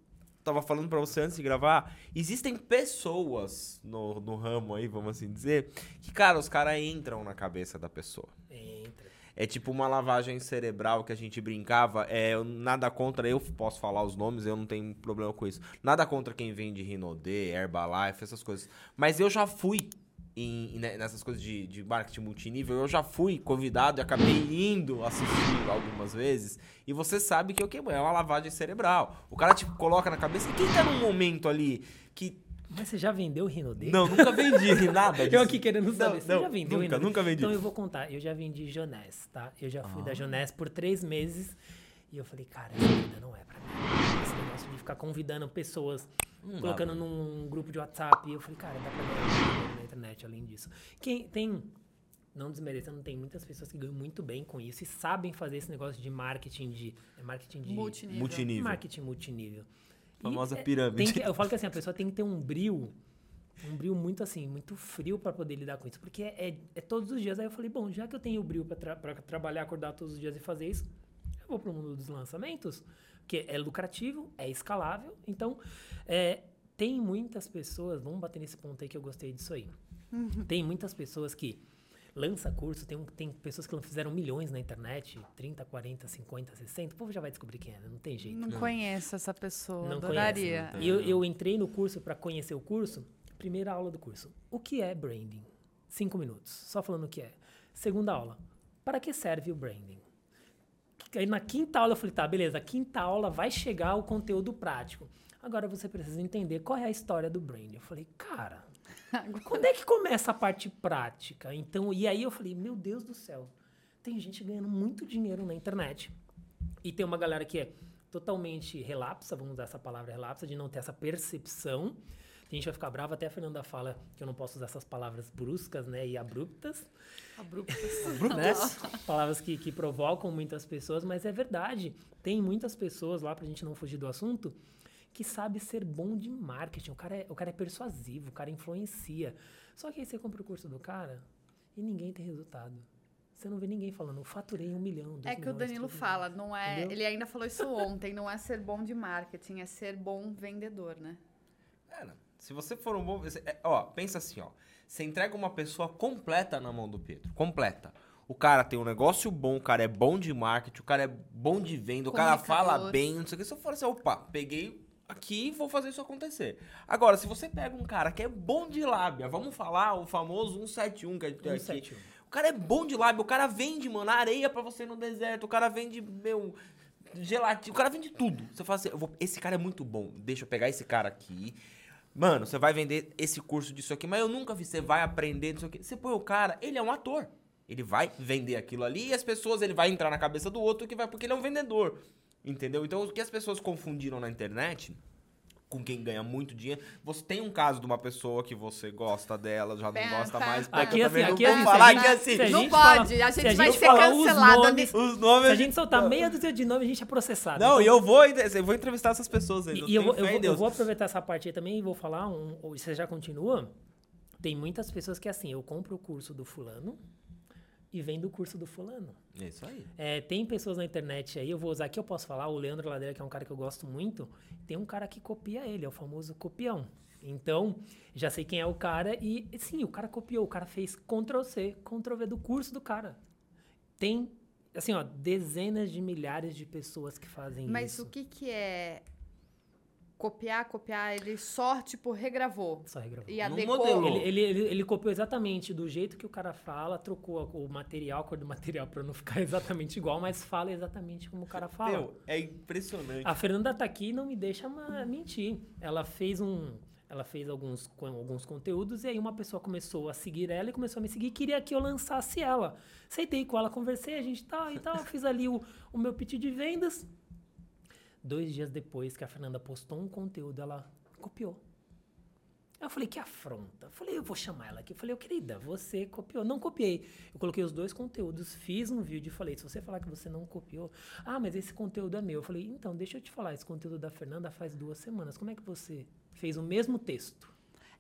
tava falando pra você antes de gravar, existem pessoas no, no ramo aí, vamos assim dizer, que, cara, os caras entram na cabeça da pessoa. Entra. É tipo uma lavagem cerebral que a gente brincava. É, eu- nada contra, eu posso falar os nomes, eu não tenho problema com isso. Nada contra quem vende Rinodê, Herbalife, essas coisas. Mas eu já fui em- né, nessas coisas de, de marketing multinível, eu já fui convidado e acabei indo assistir algumas vezes. E você sabe que o que é uma lavagem cerebral. O cara te coloca na cabeça. E quem tá num momento ali que. Mas você já vendeu o Rinodê? Não, nunca vendi nada disso. Eu aqui querendo saber. Não, você não, já vendeu nunca, Rinodê? nunca vendi. Então eu vou contar. Eu já vendi Jonés, tá? Eu já fui da Jonés por três meses. E eu falei, cara, essa vida não é pra mim. Esse negócio de ficar convidando pessoas, Não colocando num grupo de WhatsApp. E eu falei, cara, dá pra ganhar dinheiro na internet além disso. Quem tem. Não desmerecendo, tem muitas pessoas que ganham muito bem com isso e sabem fazer esse negócio de marketing de. É marketing de. Multinível. Multinível. Marketing multinível. E Famosa é- pirâmide. tem que- eu falo que assim, a pessoa tem que ter um brilho, um brilho muito assim, muito frio para poder lidar com isso. Porque é, é- é todos os dias. Aí eu falei, bom, já que eu tenho o brilho para trabalhar, acordar todos os dias e fazer isso, eu vou pro mundo dos lançamentos, que é lucrativo, é escalável. Então, é, tem muitas pessoas, vamos bater nesse ponto aí que eu gostei disso aí. Tem muitas pessoas que lança curso, tem, tem pessoas que fizeram milhões na internet, 30, 40, 50, 60, o povo já vai descobrir quem é, né? não tem jeito. Não conheço essa pessoa. Não Adoraria. conhece, E eu, eu entrei no curso para conhecer o curso. Primeira aula do curso. O que é branding? Cinco minutos. Só falando o que é. Segunda aula. Para que serve o branding? Aí na quinta aula eu falei, tá, beleza. Quinta aula vai chegar o conteúdo prático. Agora você precisa entender qual é a história do branding. Eu falei, cara, quando é que começa a parte prática? Então, e aí eu falei, meu Deus do céu. Tem gente ganhando muito dinheiro na internet. E tem uma galera que é totalmente relapsa, vamos usar essa palavra relapsa, de não ter essa percepção. Tem gente vai ficar brava, até a Fernanda fala que eu não posso usar essas palavras bruscas, né, e abruptas, Abruptas. [LAUGHS] né? Palavras que, que provocam muitas pessoas, mas é verdade. Tem muitas pessoas lá, pra gente não fugir do assunto, que sabe ser bom de marketing. O cara é, o cara é persuasivo, o cara influencia. Só que aí você compra o curso do cara e ninguém tem resultado. Você não vê ninguém falando, eu faturei um milhão, É que o Danilo fala, não é. Entendeu? Ele ainda falou isso ontem, não é ser bom de marketing, é ser bom vendedor, né? Cara, se você for um bom. você- é, ó, pensa assim, ó. Você entrega uma pessoa completa na mão do Pedro. Completa. O cara tem um negócio bom, o cara é bom de marketing, o cara é bom de venda, o cara fala bem, não sei o que. Se eu for assim, opa, peguei aqui e vou fazer isso acontecer. Agora, se você pega um cara que é bom de lábia, vamos falar o famoso 171 que a gente tem aqui. 171. O cara é bom de lábia, o cara vende, mano, areia pra você no deserto, o cara vende, meu, gelatina, o cara vende tudo. Você fala assim, eu vou- esse cara é muito bom, deixa eu pegar esse cara aqui. Mano, você vai vender esse curso disso aqui, mas eu nunca vi, você vai aprender disso aqui. Você põe o cara, ele é um ator. Ele vai vender aquilo ali e as pessoas, ele vai entrar na cabeça do outro que vai, porque ele é um vendedor. Entendeu? Então, o que as pessoas confundiram na internet com quem ganha muito dinheiro. Você tem um caso de uma pessoa que você gosta dela, já não gosta mais. Aqui eu assim, também aqui não assim, a falar gente- que assim. a Não gente pode, a gente vai ser falar os cancelado nomes- Os nomes. Se a gente soltar meia dúzia de nomes, a gente é processado. Não, Então, e eu vou, eu vou entrevistar essas pessoas aí. E, eu e vou, eu, vou, eu vou aproveitar essa parte aí também e vou falar, um, você já continua? Tem muitas pessoas que assim, eu compro o curso do fulano e vendo o curso do fulano. É isso aí. É, tem pessoas na internet aí, eu vou usar aqui, eu posso falar, o Leandro Ladeira, que é um cara que eu gosto muito, tem um cara que copia ele, é o famoso copião. Então, já sei quem é o cara e, sim, o cara copiou, o cara fez Ctrl-C, Ctrl-V do curso do cara. Tem, assim, ó, dezenas de milhares de pessoas que fazem Mas isso. o que que é copiar, copiar? Ele só, tipo, regravou Só regravou. e adequou. modelou. Ele, ele, ele, ele copiou exatamente do jeito que o cara fala, trocou o material, a cor do material pra não ficar [LAUGHS] exatamente igual, mas fala exatamente como o cara fala. Meu, é impressionante. A Fernanda tá aqui e não me deixa mentir. Ela fez um. Ela fez alguns, alguns conteúdos e aí uma pessoa começou a seguir ela e começou a me seguir e queria que eu lançasse ela. Sentei com ela, conversei, a gente tal e tal, [LAUGHS] fiz ali o, o meu pitch de vendas. Dois dias depois que a Fernanda postou um conteúdo, ela copiou. Eu falei, que afronta. Eu falei, eu vou chamar ela aqui. Eu falei, ô querida, você copiou. Não copiei. Eu coloquei os dois conteúdos, fiz um vídeo e falei, se você falar que você não copiou, ah, mas esse conteúdo é meu. Eu falei, então, deixa eu te falar, esse conteúdo da Fernanda faz duas semanas. Como é que você fez o mesmo texto?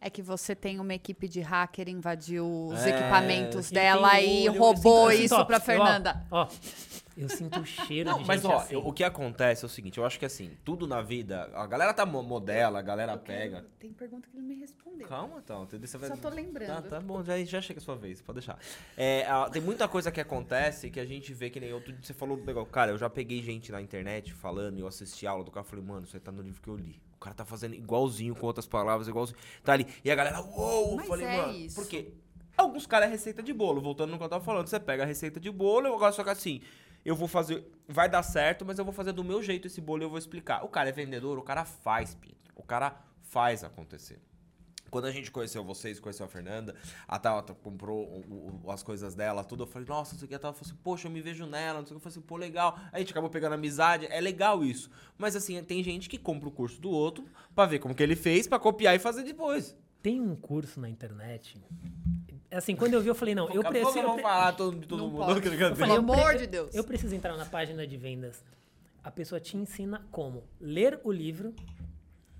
É que você tem uma equipe de hacker invadiu os É, equipamentos E dela e eu roubou sinto- eu sinto, isso ó, pra eu, ó, Fernanda. Ó, eu sinto o cheiro Não, de mas gente ó, assim. eu- o que acontece é o seguinte, eu acho que assim, tudo na vida, a galera tá mo- modela, a galera pega. Tem pergunta que ele me respondeu. Calma, então? Você vai... Só tô lembrando. Tá, tá bom, já, já chega a sua vez, pode deixar. É, tem muita coisa que acontece que a gente vê que nem outro dia você falou do negócio. Cara, eu já peguei gente na internet falando e eu assisti aula do cara, eu falei, mano, isso aí tá no livro que eu li. O cara tá fazendo igualzinho, com outras palavras, igualzinho. Tá ali. E a galera, uou! Mas falei, é mano, isso. por quê? Alguns caras é receita de bolo, voltando no que eu tava falando. Você pega a receita de bolo, eu gosto só que assim, eu vou fazer. Vai dar certo, mas eu vou fazer do meu jeito esse bolo e eu vou explicar. O cara é vendedor, o cara faz, Pinto. O cara faz acontecer. Quando a gente conheceu vocês, conheceu a Fernanda, a Tata comprou o- o- as coisas dela, tudo. Eu falei, nossa, isso aqui. A Tata falou assim, poxa, eu me vejo nela, não sei o que. Eu falei assim, pô, legal. Aí a gente acabou pegando amizade, é legal isso. Mas assim, tem gente que compra o curso do outro pra ver como que ele fez, pra copiar e fazer depois. Tem um curso na internet. Assim, quando eu vi, eu falei, não, eu preciso. vamos falar todo, todo Não mundo. pode. que Eu falei, Pelo amor de Deus. Eu preciso entrar na página de vendas. A pessoa te ensina como ler o livro,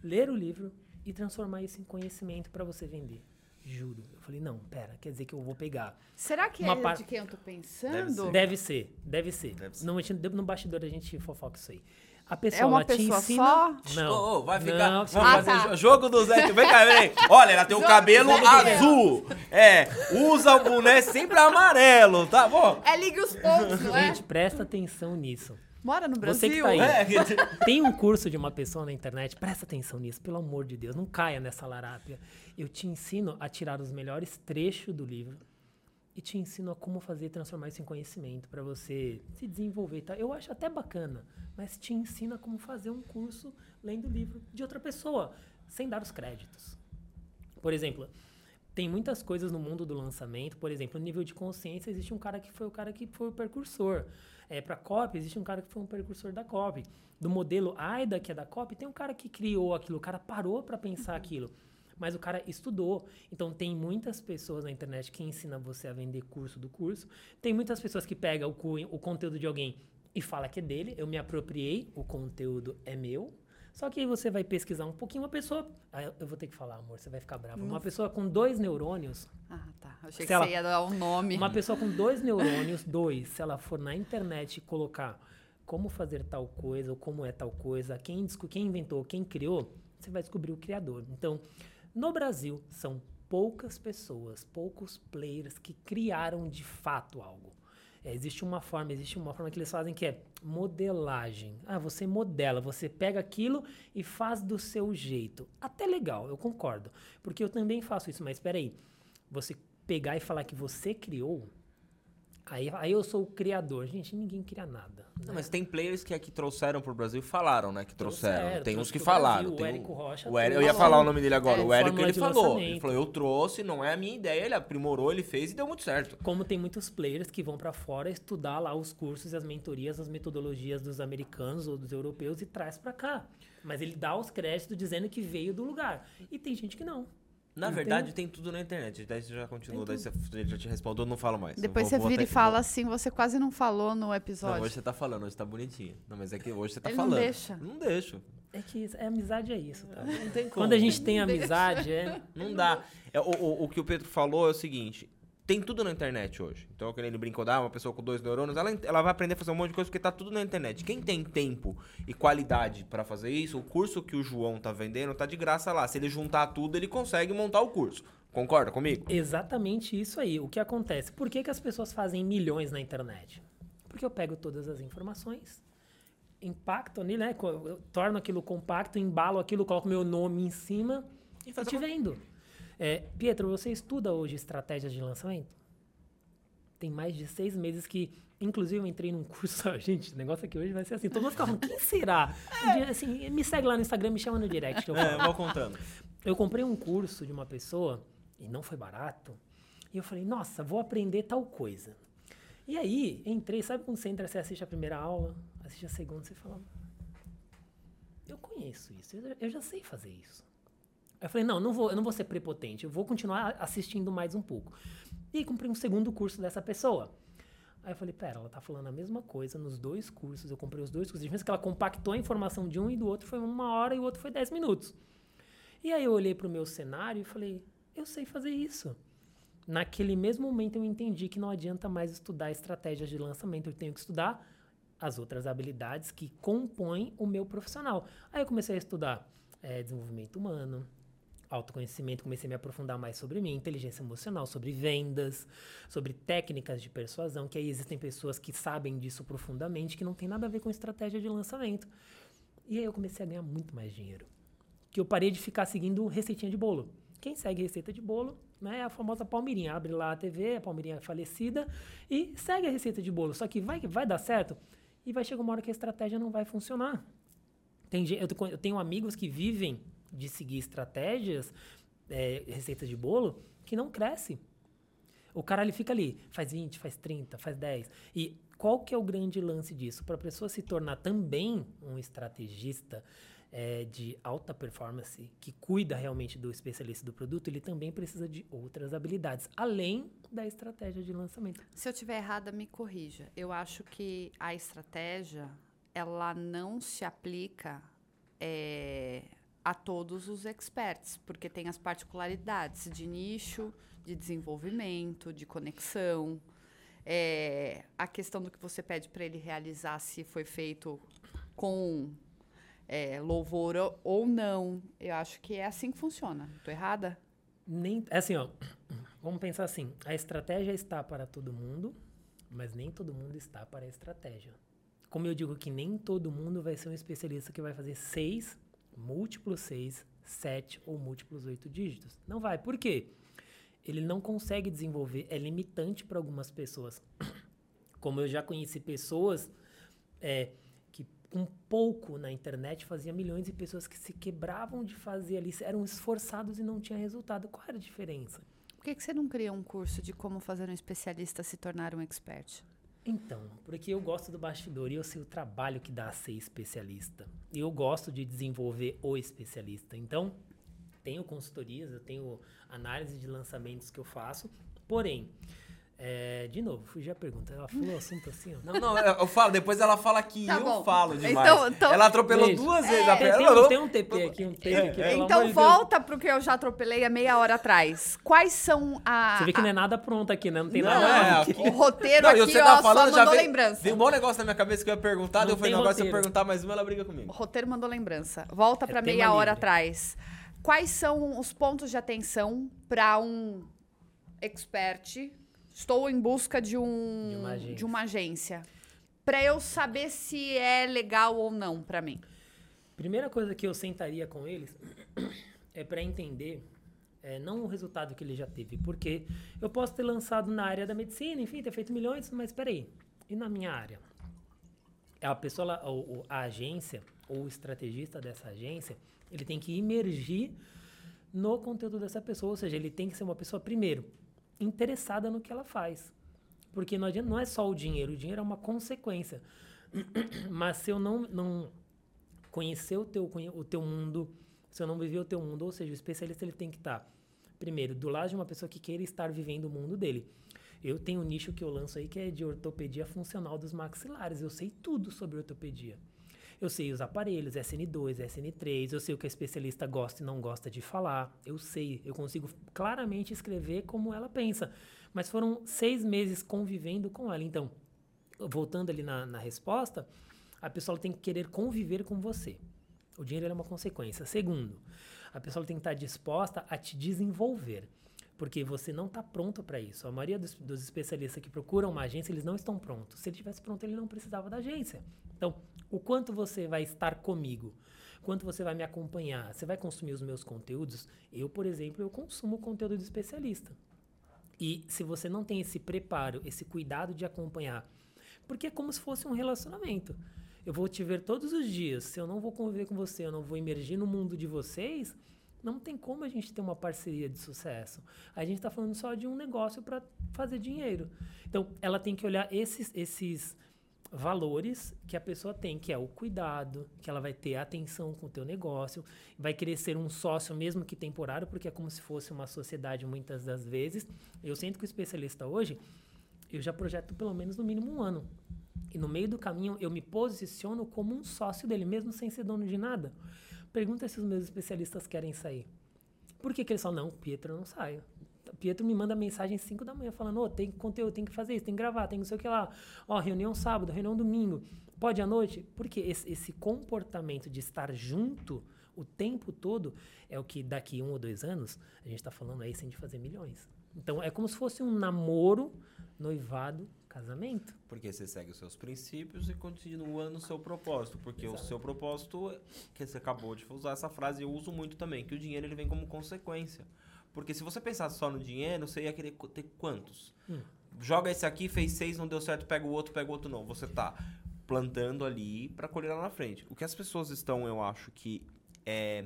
ler o livro e transformar isso em conhecimento para você vender. Juro. Eu falei, não, pera, quer dizer que eu vou pegar. Será que Uma é par- de quem eu tô Deve pensando? ser. Deve ser, deve ser. Deve ser. No, no bastidor a gente fofoca isso aí. A pessoa É uma pessoa ensina... só? Não. Ô, ô, vai ficar. Não, vamos Ah, fazer tá. jo- jogo do Zé. Vem cá, vem. Olha, ela tem o Jogo cabelo azul. É, usa o boné sempre amarelo, tá bom? É ligue os pontos, não é? Gente, presta atenção nisso. Mora no Você que Brasil? tá aí. É, [LAUGHS] Tem um curso de uma pessoa na internet, presta atenção nisso, pelo amor de Deus, não caia nessa larápia. Eu te ensino a tirar os melhores trechos do livro e te ensino a como fazer e transformar isso em conhecimento para você se desenvolver. Tá? Eu acho até bacana, mas te ensina como fazer um curso lendo o livro de outra pessoa, sem dar os créditos. Por exemplo, tem muitas coisas no mundo do lançamento, por exemplo, no nível de consciência existe um cara que foi o cara que foi o precursor. É, para copy existe um cara que foi um precursor da copy. Do modelo AIDA, que é da copy, tem um cara que criou aquilo, o cara parou para pensar aquilo. Mas o cara estudou. Então tem muitas pessoas na internet que ensinam você a vender curso do curso. Tem muitas pessoas que pegam o, o conteúdo de alguém e fala que é dele. Eu me apropriei, o conteúdo é meu. Só que aí você vai pesquisar um pouquinho, uma pessoa. Ah, eu- eu vou ter que falar, amor, você vai ficar bravo. Uma pessoa com dois neurônios Ah, tá. Eu achei que ela- você ia dar um nome. uma pessoa com dois neurônios, dois, se ela for na internet e colocar como fazer tal coisa, ou como é tal coisa, quem, quem inventou, quem criou, você vai descobrir o criador. Então, no Brasil, são poucas pessoas, poucos players que criaram de fato algo. É, existe uma forma, existe uma forma que eles fazem que é modelagem. Ah, você modela, você pega aquilo e faz do seu jeito. Até legal, eu concordo. Porque eu também faço isso, mas espera aí. Você pegar e falar que você criou, aí, aí eu sou o criador. Gente, ninguém cria nada. Não, né? mas tem players que aqui trouxeram pro Brasil e falaram, né? Que trouxeram. Trouxeram, tem uns que falaram. Brasil, o tem Érico Rocha o Érico- eu ia falar o nome dele agora. É, o Érico ele falou. Ele lançamento. falou, eu trouxe, não é a minha ideia. Ele aprimorou, ele fez e deu muito certo. Como tem muitos players que vão para fora estudar lá os cursos e as mentorias, as metodologias dos americanos ou dos europeus e traz para cá. Mas ele dá os créditos dizendo que veio do lugar. E tem gente que não. Na verdade, tem tudo na internet. Daí você já continua, daí você ele já te respondeu, eu não falo mais. Depois vou- você vou vira e fala vou- assim, você quase não falou no Não, episódio. hoje você tá falando, hoje tá bonitinho. Não, mas é que hoje você tá Ele não falando. deixa. Não deixo. É que isso- é, amizade é isso, tá? Não tem como. Quando a gente tem amizade, é. Não dá. É, o, o, o que o Pedro falou é o seguinte: tem tudo na internet hoje. Então, quando ele brincou, ah, uma pessoa com dois neurônios, ela, ela vai aprender a fazer um monte de coisa porque tá tudo na internet. Quem tem tempo e qualidade pra fazer isso, o curso que o João tá vendendo tá de graça lá. Se ele juntar tudo, ele consegue montar o curso. Concorda comigo? Exatamente isso aí. O que acontece? Por que, que as pessoas fazem milhões na internet? Porque eu pego todas as informações, impacto ali, né? Eu torno aquilo compacto, embalo aquilo, coloco meu nome em cima E e te a- vendo. É, Pietro, você estuda hoje estratégias de lançamento? Tem mais de seis meses que, inclusive, eu entrei num curso. [LAUGHS] Gente, o negócio aqui hoje vai ser assim. Todo mundo fica falando, quem será? Um dia, assim, me segue lá no Instagram, me chama no direct. eu É, vou contando. Eu comprei um curso de uma pessoa e não foi barato. E eu falei, nossa, vou aprender tal coisa. E aí, entrei, sabe quando você entra, você assiste a primeira aula, assiste a segunda, você fala, eu conheço isso, eu já sei fazer isso. Eu falei, não, não vou, eu não vou ser prepotente, eu vou continuar assistindo mais um pouco. E comprei um segundo curso dessa pessoa. Aí eu falei, pera, ela tá falando a mesma coisa nos dois cursos, eu comprei os dois cursos. A que ela compactou a informação de um e do outro foi uma hora e o outro foi dez minutos. E aí eu olhei para o meu cenário e falei, eu sei fazer isso. Naquele mesmo momento eu entendi que não adianta mais estudar estratégias de lançamento, eu tenho que estudar as outras habilidades que compõem o meu profissional. Aí eu comecei a estudar é, desenvolvimento humano, autoconhecimento, comecei a me aprofundar mais sobre mim, inteligência emocional, sobre vendas, sobre técnicas de persuasão, que aí existem pessoas que sabem disso profundamente, que não tem nada a ver com estratégia de lançamento. E aí eu comecei a ganhar muito mais dinheiro. Que eu parei de ficar seguindo receitinha de bolo. Quem segue receita de bolo né, é a famosa Palmeirinha. Abre lá a TV, a Palmeirinha é falecida, e segue a receita de bolo. Só que vai, vai dar certo e vai chegar uma hora que a estratégia não vai funcionar. Tem, eu tenho amigos que vivem de seguir estratégias, é, receitas de bolo, que não cresce. O cara ele fica ali, faz 20, faz 30, faz 10. E qual que é o grande lance disso? Para a pessoa se tornar também um estrategista é, de alta performance, que cuida realmente do especialista do produto, ele também precisa de outras habilidades, além da estratégia de lançamento. Se eu estiver errada, me corrija. Eu acho que a estratégia, ela não se aplica... É a todos os experts, porque tem as particularidades de nicho, de desenvolvimento, de conexão. É, a questão do que você pede para ele realizar, se foi feito com é, louvor ou não. Eu acho que é assim que funciona. Estou errada? Nem, é assim, ó, vamos pensar assim: a estratégia está para todo mundo, mas nem todo mundo está para a estratégia. Como eu digo que nem todo mundo vai ser um especialista que vai fazer seis múltiplos 6, 7 ou múltiplos 8 dígitos. Não vai. Por quê? Ele não consegue desenvolver, é limitante para algumas pessoas. [COUGHS] Como eu já conheci pessoas é, que com pouco na internet fazia milhões de pessoas que se quebravam de fazer ali, eram esforçados e não tinha resultado. Qual era a diferença? Por que, que você não cria um curso de como fazer um especialista se tornar um expert? Então, porque eu gosto do bastidor e eu sei o trabalho que dá ser especialista. Eu gosto de desenvolver o especialista. Então, tenho consultorias, eu tenho análise de lançamentos que eu faço. Porém, é, de novo, fugi a pergunta. Ela falou assunto assim, ó. Não, não, eu falo, depois ela fala que tá eu bom. falo demais. Então, então, ela atropelou Beijo. duas vezes é, a pergunta. Tem, tem, um TP aqui, um TP é, aqui. É. Então volta pro que eu já atropelei há meia hora atrás. Quais são a. Você vê que a... não é nada pronto aqui, né? Não tem não, nada. É, o roteiro não, aqui, você tá ó, falando, só mandou lembrança. Tem um bom negócio na minha cabeça que eu ia perguntar, eu falei, agora se eu perguntar mais uma, ela briga comigo. O roteiro mandou lembrança. Volta pra meia hora atrás. Quais são os pontos de atenção para um expert estou em busca de, um, de uma agência. De uma agência para eu saber se é legal ou não para mim? Primeira coisa que eu sentaria com eles [COUGHS] é para entender é, não o resultado que ele já teve, porque eu posso ter lançado na área da medicina, enfim, ter feito milhões, mas espera aí, e na minha área? A pessoa, a, a agência, ou o estrategista dessa agência, ele tem que imergir no conteúdo dessa pessoa, ou seja, ele tem que ser uma pessoa, primeiro, interessada no que ela faz. Porque não, adianta, não é só o dinheiro, o dinheiro é uma consequência. [CLEARS THROAT] Mas se eu não, não conhecer o teu, o teu mundo, se eu não viver o teu mundo, ou seja, o especialista ele tem que estar, primeiro, do lado de uma pessoa que queira estar vivendo o mundo dele. Eu tenho um nicho que eu lanço aí que é de ortopedia funcional dos maxilares. Eu sei tudo sobre ortopedia. Eu sei os aparelhos, SN2, SN3, eu sei o que a especialista gosta e não gosta de falar. Eu sei, eu consigo claramente escrever como ela pensa. Mas foram seis meses convivendo com ela. Então, voltando ali na, na resposta, a pessoa tem que querer conviver com você. O dinheiro é uma consequência. Segundo, a pessoa tem que estar disposta a te desenvolver. Porque você não está pronto para isso. A maioria dos, dos, especialistas que procuram uma agência, eles não estão prontos. Se ele tivesse pronto, ele não precisava da agência. Então, o quanto você vai estar comigo? Quanto você vai me acompanhar? Você vai consumir os meus conteúdos? Eu, por exemplo, eu consumo conteúdo de especialista. E se você não tem esse preparo, esse cuidado de acompanhar, porque é como se fosse um relacionamento. Eu vou te ver todos os dias. Se eu não vou conviver com você, eu não vou emergir no mundo de vocês, não tem como a gente ter uma parceria de sucesso. A gente está falando só de um negócio para fazer dinheiro. Então, ela tem que olhar esses, esses valores que a pessoa tem, que é o cuidado, que ela vai ter atenção com o teu negócio, vai querer ser um sócio mesmo que temporário, porque é como se fosse uma sociedade muitas das vezes. Eu sinto que o especialista hoje, eu já projeto pelo menos no mínimo um ano. E no meio do caminho eu me posiciono como um sócio dele, mesmo sem ser dono de nada. Pergunta se os meus especialistas querem sair. Por que, que eles falam, não, Pietro não sai. Pietro me manda mensagem às 5 da manhã falando: Ô, oh, tem conteúdo, tem que fazer isso, tem que gravar, tem não sei o que lá. Ó, oh, reunião sábado, reunião domingo. Pode à noite? Porque esse, esse, comportamento de estar junto o tempo todo é o que daqui um ou dois anos a gente está falando aí sem de fazer milhões. Então é como se fosse um namoro, noivado, casamento. Porque você segue os seus princípios e continua no seu propósito. Porque Exato. o seu propósito, que você acabou de usar essa frase, eu uso muito também, que o dinheiro ele vem como consequência. Porque se você pensasse só no dinheiro, você ia querer ter quantos? Hum. Joga esse aqui, fez seis, não deu certo, pega o outro, pega o outro, não. Você tá plantando ali para colher lá na frente. O que as pessoas estão, eu acho que é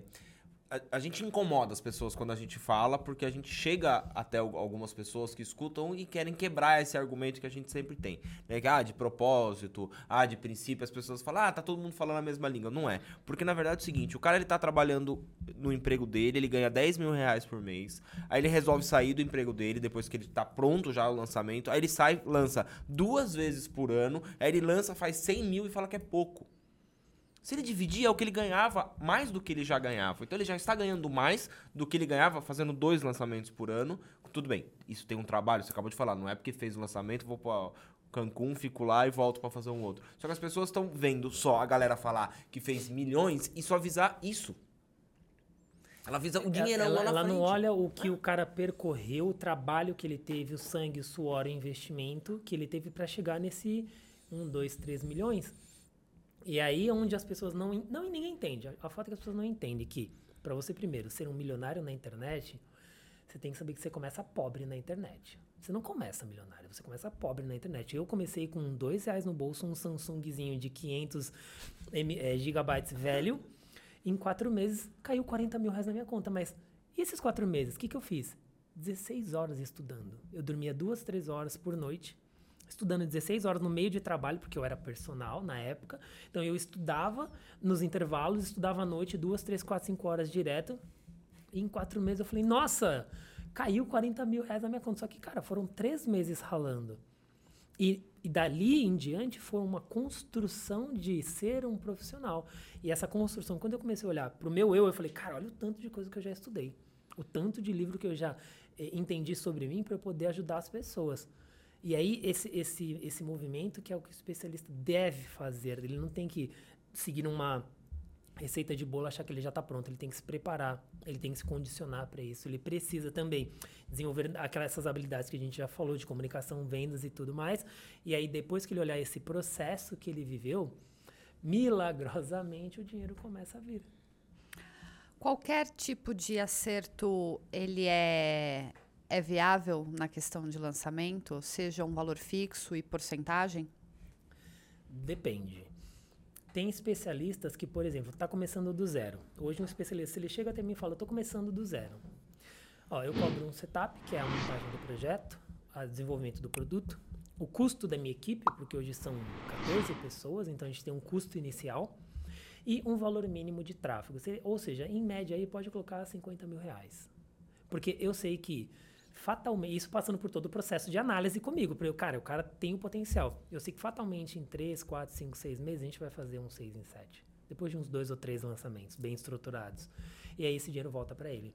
a, gente incomoda as pessoas quando a gente fala, porque a gente chega até algumas pessoas que escutam e querem quebrar esse argumento que a gente sempre tem. Né? Que, ah, de propósito, ah, de princípio, as pessoas falam, ah, tá todo mundo falando a mesma língua. Não é. Porque na verdade é o seguinte: o cara ele tá trabalhando no emprego dele, ele ganha 10 mil reais por mês, aí ele resolve sair do emprego dele depois que ele tá pronto já o lançamento, aí ele sai, lança duas vezes por ano, aí ele lança, faz 100 mil e fala que é pouco. Se ele dividir, é o que ele ganhava mais do que ele já ganhava. Então ele já está ganhando mais do que ele ganhava fazendo dois lançamentos por ano. Tudo bem, isso tem um trabalho, você acabou de falar. Não é porque fez o lançamento, vou para Cancún, fico lá e volto para fazer um outro. Só que as pessoas estão vendo só a galera falar que fez milhões e só avisar isso. Ela visa o dinheiro ela, lá na ela frente. não olha o que o cara percorreu, o trabalho que ele teve, o sangue, o suor, o investimento que ele teve para chegar nesse 1, 2, 3 milhões. E aí é onde as pessoas não. Não, ninguém entende. A falta é que as pessoas não entendem que, para você, primeiro, ser um milionário na internet, você tem que saber que você começa pobre na internet. Você não começa milionário, você começa pobre na internet. Eu comecei com dois reais no bolso, um Samsungzinho de 500 é, gigabytes velho. Em quatro meses, caiu 40 mil reais na minha conta. Mas e esses quatro meses, o que, que eu fiz? 16 horas estudando. Eu dormia duas, três horas por noite estudando 16 horas no meio de trabalho, porque eu era personal na época. Então eu estudava nos intervalos, estudava à noite, duas, três, quatro, cinco horas direto. E em quatro meses eu falei, nossa, caiu 40 mil reais na minha conta. Só que, cara, foram três meses ralando. E, e dali em diante foi uma construção de ser um profissional. E essa construção, quando eu comecei a olhar para o meu eu, eu falei, cara, olha o tanto de coisa que eu já estudei. O tanto de livro que eu já eh, entendi sobre mim para eu poder ajudar as pessoas. E aí, esse, esse, esse movimento que é o que o especialista deve fazer. Ele não tem que seguir uma receita de bolo achar que ele já está pronto. Ele tem que se preparar, ele tem que se condicionar para isso. Ele precisa também desenvolver aquelas essas habilidades que a gente já falou de comunicação, vendas e tudo mais. E aí, depois que ele olhar esse processo que ele viveu, milagrosamente o dinheiro começa a vir. Qualquer tipo de acerto, ele é é viável na questão de lançamento, seja um valor fixo e porcentagem? Depende. Tem especialistas que, por exemplo, está começando do zero. Hoje um especialista, ele chega até mim e fala, estou começando do zero. Ó, eu cobro um setup, que é a montagem do projeto, o desenvolvimento do produto, o custo da minha equipe, porque hoje são 14 pessoas, então a gente tem um custo inicial, e um valor mínimo de tráfego. Ou seja, em média aí pode colocar 50 mil reais. Porque eu sei que fatalmente, isso passando por todo o processo de análise comigo, porque, cara, o cara tem o potencial. Eu sei que fatalmente em 3, 4, 5, 6 meses a gente vai fazer um 6 em 7. Depois de uns dois ou três lançamentos bem estruturados. E aí esse dinheiro volta para ele.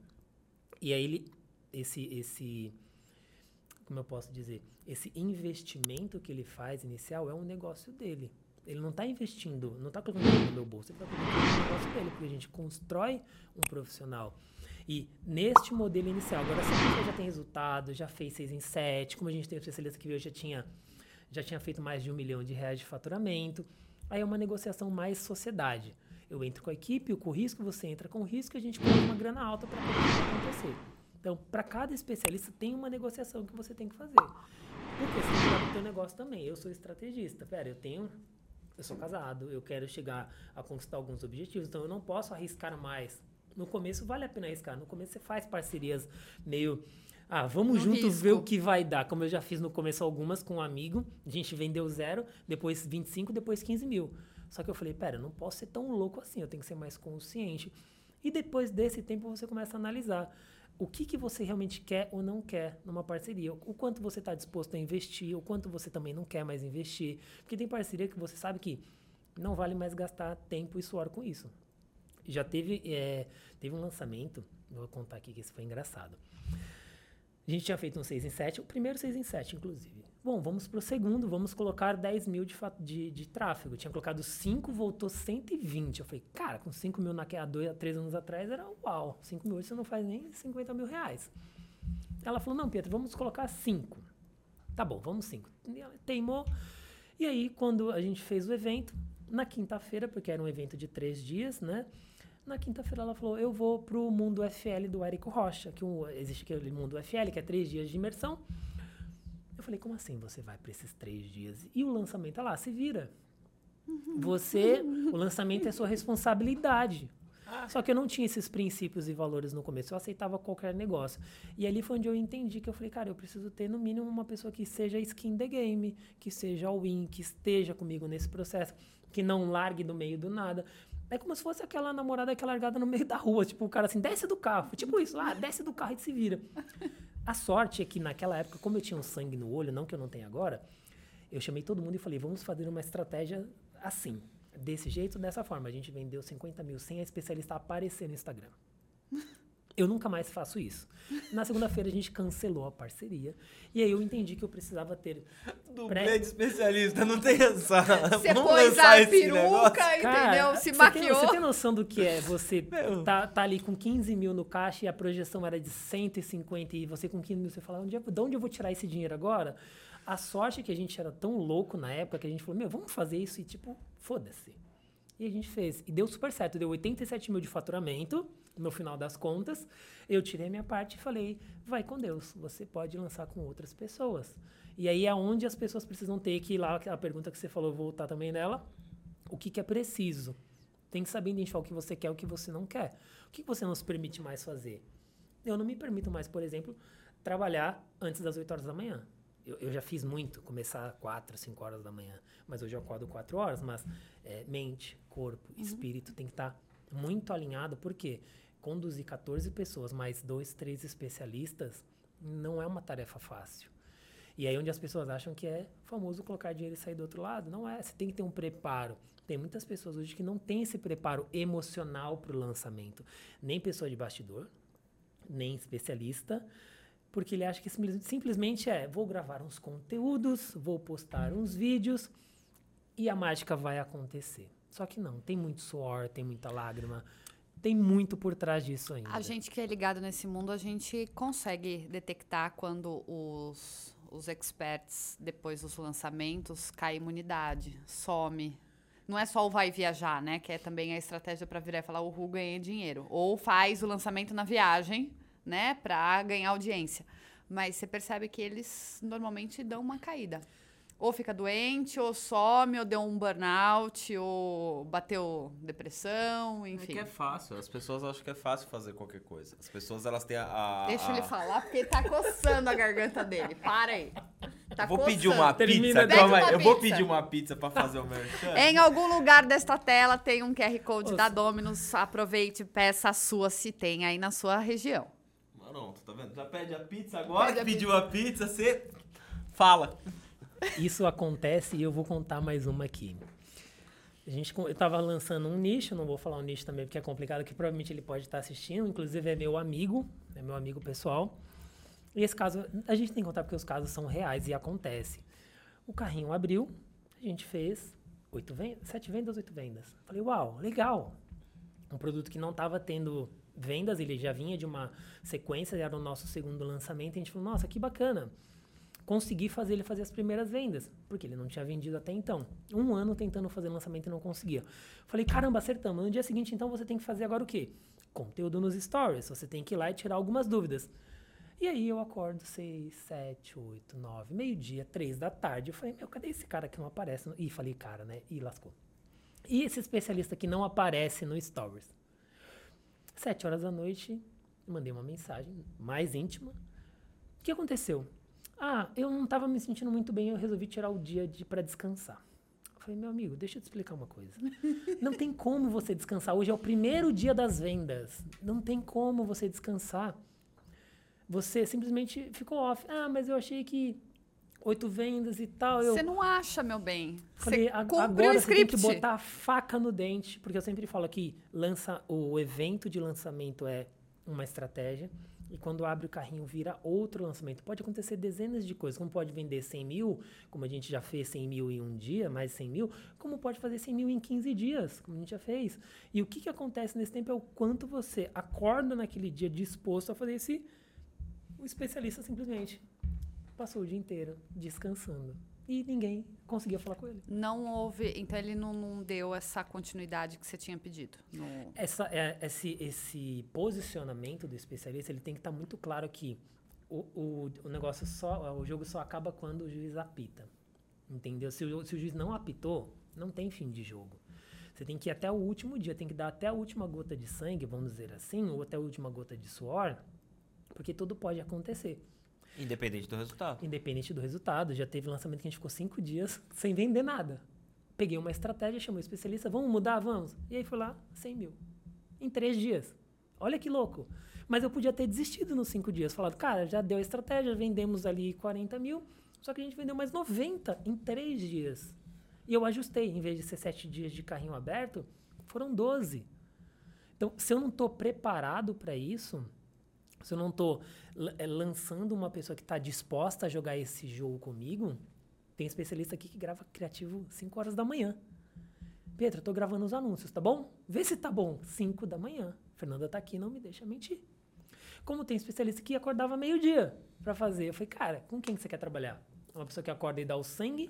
E aí ele, esse, esse, como eu posso dizer, esse investimento que ele faz inicial é um negócio dele. Ele não está investindo, não está colocando no meu bolso, ele está colocando no negócio dele, porque a gente constrói um profissional. E neste modelo inicial, agora se a gente já tem resultado, já fez 6 em 7, como a gente tem o especialista que veio, já tinha, já tinha feito mais de um milhão de reais de faturamento, aí é uma negociação mais sociedade. Eu entro com a equipe, com o risco, você entra com o risco, a gente coloca uma grana alta para acontecer. Então, para cada especialista tem uma negociação que você tem que fazer. Porque você tem o teu negócio também. Eu sou estrategista. Pera, eu tenho eu sou casado, eu quero chegar a conquistar alguns objetivos, então eu não posso arriscar mais No começo vale a pena arriscar. No começo você faz parcerias meio. Ah, vamos No juntos ver o que vai dar. Como eu já fiz no começo algumas com um amigo. A gente vendeu zero, depois 25, depois 15 mil. Só que eu falei, pera, eu não posso ser tão louco assim, eu tenho que ser mais consciente. E depois desse tempo você começa a analisar o que, que você realmente quer ou não quer numa parceria. O quanto você está disposto a investir, o quanto você também não quer mais investir. Porque tem parceria que você sabe que não vale mais gastar tempo e suor com isso. Já teve, é, teve um lançamento, vou contar aqui que esse foi engraçado. A gente tinha feito um 6 em 7, o primeiro 6 em 7, inclusive. Bom, vamos pro segundo, vamos colocar 10 mil de, de, de tráfego. Tinha colocado 5, voltou 120. Eu falei, cara, com 5 mil naque- há dois, há três anos atrás era uau. 5 mil você não faz nem 50 mil reais. Ela falou, não, Pedro, vamos colocar 5. Tá bom, vamos 5. Teimou. E aí, quando a gente fez o evento, na quinta-feira, porque era um evento de três dias, né? Na quinta-feira ela falou, eu vou pro Mundo FL do Érico Rocha, que um- existe aquele Mundo FL, que é três dias de imersão. Eu falei, como assim você vai para esses três dias? E o lançamento, ah lá, se vira. Você, o lançamento é sua responsabilidade. Só que eu não tinha esses princípios e valores no começo, eu aceitava qualquer negócio. E ali foi onde eu entendi que eu falei, cara, eu preciso ter no mínimo uma pessoa que seja skin the game, que seja all-in, que esteja comigo nesse processo, que não largue do meio do nada. É como se fosse aquela namorada que é largada no meio da rua, tipo, o cara assim, desce do carro. Tipo isso, ah, desce do carro e se vira. A sorte é que naquela época, como eu tinha um sangue no olho, não que eu não tenha agora, eu chamei todo mundo e falei, vamos fazer uma estratégia assim, desse jeito, dessa forma. A gente vendeu 50 mil sem a especialista aparecer no Instagram. Eu nunca mais faço isso. Na segunda-feira a gente cancelou a parceria. E aí eu entendi que eu precisava ter. Dublê de especialista, não tem essa. Você Vamos pôs a esse peruca, negócio? entendeu? Se você Tem, maquiou. você tem noção do que é você [LAUGHS] Meu. tá, tá ali com 15 mil no caixa e a projeção era de 150 e você com 15 mil, você fala, onde é, de onde eu vou tirar esse dinheiro agora? A sorte é que a gente era tão louco na época que a gente falou, meu, vamos fazer isso e tipo, foda-se. E a gente fez. E deu super certo. Deu 87 mil de faturamento no final das contas. Eu tirei a minha parte e falei, vai com Deus. Você pode lançar com outras pessoas. E aí é onde as pessoas precisam ter que ir lá, aquela pergunta que você falou, eu vou voltar também nela. O que, que é preciso? Tem que saber identificar o que você quer e o que você não quer. O que, você não se permite mais fazer? Eu não me permito mais, por exemplo, trabalhar antes das 8 horas da manhã. Eu, eu já fiz muito, começar 4, 5 horas da manhã. Mas hoje eu acordo 4 horas. Mas é, mente, corpo, espírito tem que estar muito alinhado. Por quê? Conduzir 14 pessoas mais dois, três especialistas não é uma tarefa fácil. E aí onde as pessoas acham que é famoso colocar dinheiro e sair do outro lado. Não é. Você tem que ter um preparo. Tem muitas pessoas hoje que não têm esse preparo emocional para o lançamento. Nem pessoa de bastidor, nem especialista, porque ele acha que simples- simplesmente é: vou gravar uns conteúdos, vou postar uns vídeos e a mágica vai acontecer. Só que não, tem muito suor, tem muita lágrima, tem muito por trás disso ainda. A gente que é ligado nesse mundo, a gente consegue detectar quando os, os experts, depois dos lançamentos, cai imunidade, some. Não é só o vai viajar, né? Que é também a estratégia para virar e falar o Ru ganhei dinheiro. Ou faz o lançamento na viagem, né? Para ganhar audiência. Mas você percebe que eles normalmente dão uma caída. Ou fica doente, ou some, ou deu um burnout, ou bateu depressão, É enfim. que é fácil, as pessoas acham que é fácil fazer qualquer coisa. As pessoas, elas têm a... a- Deixa a- ele falar, porque tá coçando a garganta dele. Para aí. Tá Eu vou coçando. pedir uma Termina pizza, calma aí. Eu vou pizza. pedir uma pizza pra fazer o merchan. Em algum lugar desta tela tem um QR Code Ô, da Domino's. Aproveite e peça a sua se tem aí na sua região. Pronto, tá vendo? Já pede a pizza agora, Pede a pediu a pizza, você fala. Isso acontece e eu vou contar mais uma aqui. A gente, eu estava lançando um nicho, não vou falar o nicho também porque é complicado, que provavelmente ele pode estar assistindo, inclusive é meu amigo, é meu amigo pessoal. E esse caso, a gente tem que contar porque os casos são reais e acontece. O carrinho abriu, a gente fez oito vendas, sete vendas, oito vendas. Falei, uau, legal. Um produto que não estava tendo vendas, ele já vinha de uma sequência, era o nosso segundo lançamento. A gente falou, nossa, que bacana consegui fazer ele fazer as primeiras vendas, porque ele não tinha vendido até então. Um ano tentando fazer lançamento e não conseguia. Falei, caramba, acertamos. No dia seguinte, então, você tem que fazer agora o quê? Conteúdo nos stories. Você tem que ir lá e tirar algumas dúvidas. E aí eu acordo seis, sete, oito, nove, meio-dia, três da tarde. Eu falei, meu, cadê esse cara que não aparece? no-" Ih, falei, cara, né? E lascou. E esse especialista que não aparece no stories? Sete horas da noite, mandei uma mensagem mais íntima. O que aconteceu? Ah, eu não estava me sentindo muito bem, eu resolvi tirar o dia de para descansar. Eu falei, meu amigo, deixa eu te explicar uma coisa. [LAUGHS] Não tem como você descansar. Hoje é o primeiro dia das vendas. Não tem como você descansar. Você simplesmente ficou off. Ah, mas eu achei que oito vendas e tal. Você não acha, meu bem. Falei, você agora você tem que botar a faca no dente, porque eu sempre falo que lança o evento de lançamento é uma estratégia. E quando abre o carrinho, vira outro lançamento. Pode acontecer dezenas de coisas. Como pode vender 100 mil, como a gente já fez 100 mil em um dia, mais 100 mil. Como pode fazer 100 mil em 15 dias, como a gente já fez. E o que, que acontece nesse tempo é o quanto você acorda naquele dia disposto a fazer esse... O especialista simplesmente passou o dia inteiro descansando. E ninguém conseguia falar com ele. Não houve. Então ele não, não deu essa continuidade que você tinha pedido. No... Essa, é, esse, esse posicionamento do especialista ele tem que estar tá muito claro que o, o, o negócio só. O jogo só acaba quando o juiz apita. Entendeu? Se o, se o juiz não apitou, não tem fim de jogo. Você tem que ir até o último dia, tem que dar até a última gota de sangue, vamos dizer assim, ou até a última gota de suor, porque tudo pode acontecer. Independente do resultado. Independente do resultado. Já teve lançamento que a gente ficou cinco dias [LAUGHS] sem vender nada. Peguei uma estratégia, chamei o especialista, vamos mudar? Vamos. E aí foi lá, 100 mil. Em três dias. Olha que louco. Mas eu podia ter desistido nos cinco dias. Falado, cara, já deu a estratégia, vendemos ali 40 mil, só que a gente vendeu mais 90 em três dias. E eu ajustei, em vez de ser sete dias de carrinho aberto, foram 12. Então, se eu não estou preparado para isso, se eu não estou é, lançando uma pessoa que está disposta a jogar esse jogo comigo, tem especialista aqui que grava criativo 5 horas da manhã. Pedro, eu tô gravando os anúncios, tá bom? Vê se tá bom. 5 da manhã. Fernanda tá aqui, não me deixa mentir. Como tem especialista que acordava meio-dia para fazer. Eu falei, cara, com quem você quer trabalhar? Uma pessoa que acorda e dá o sangue?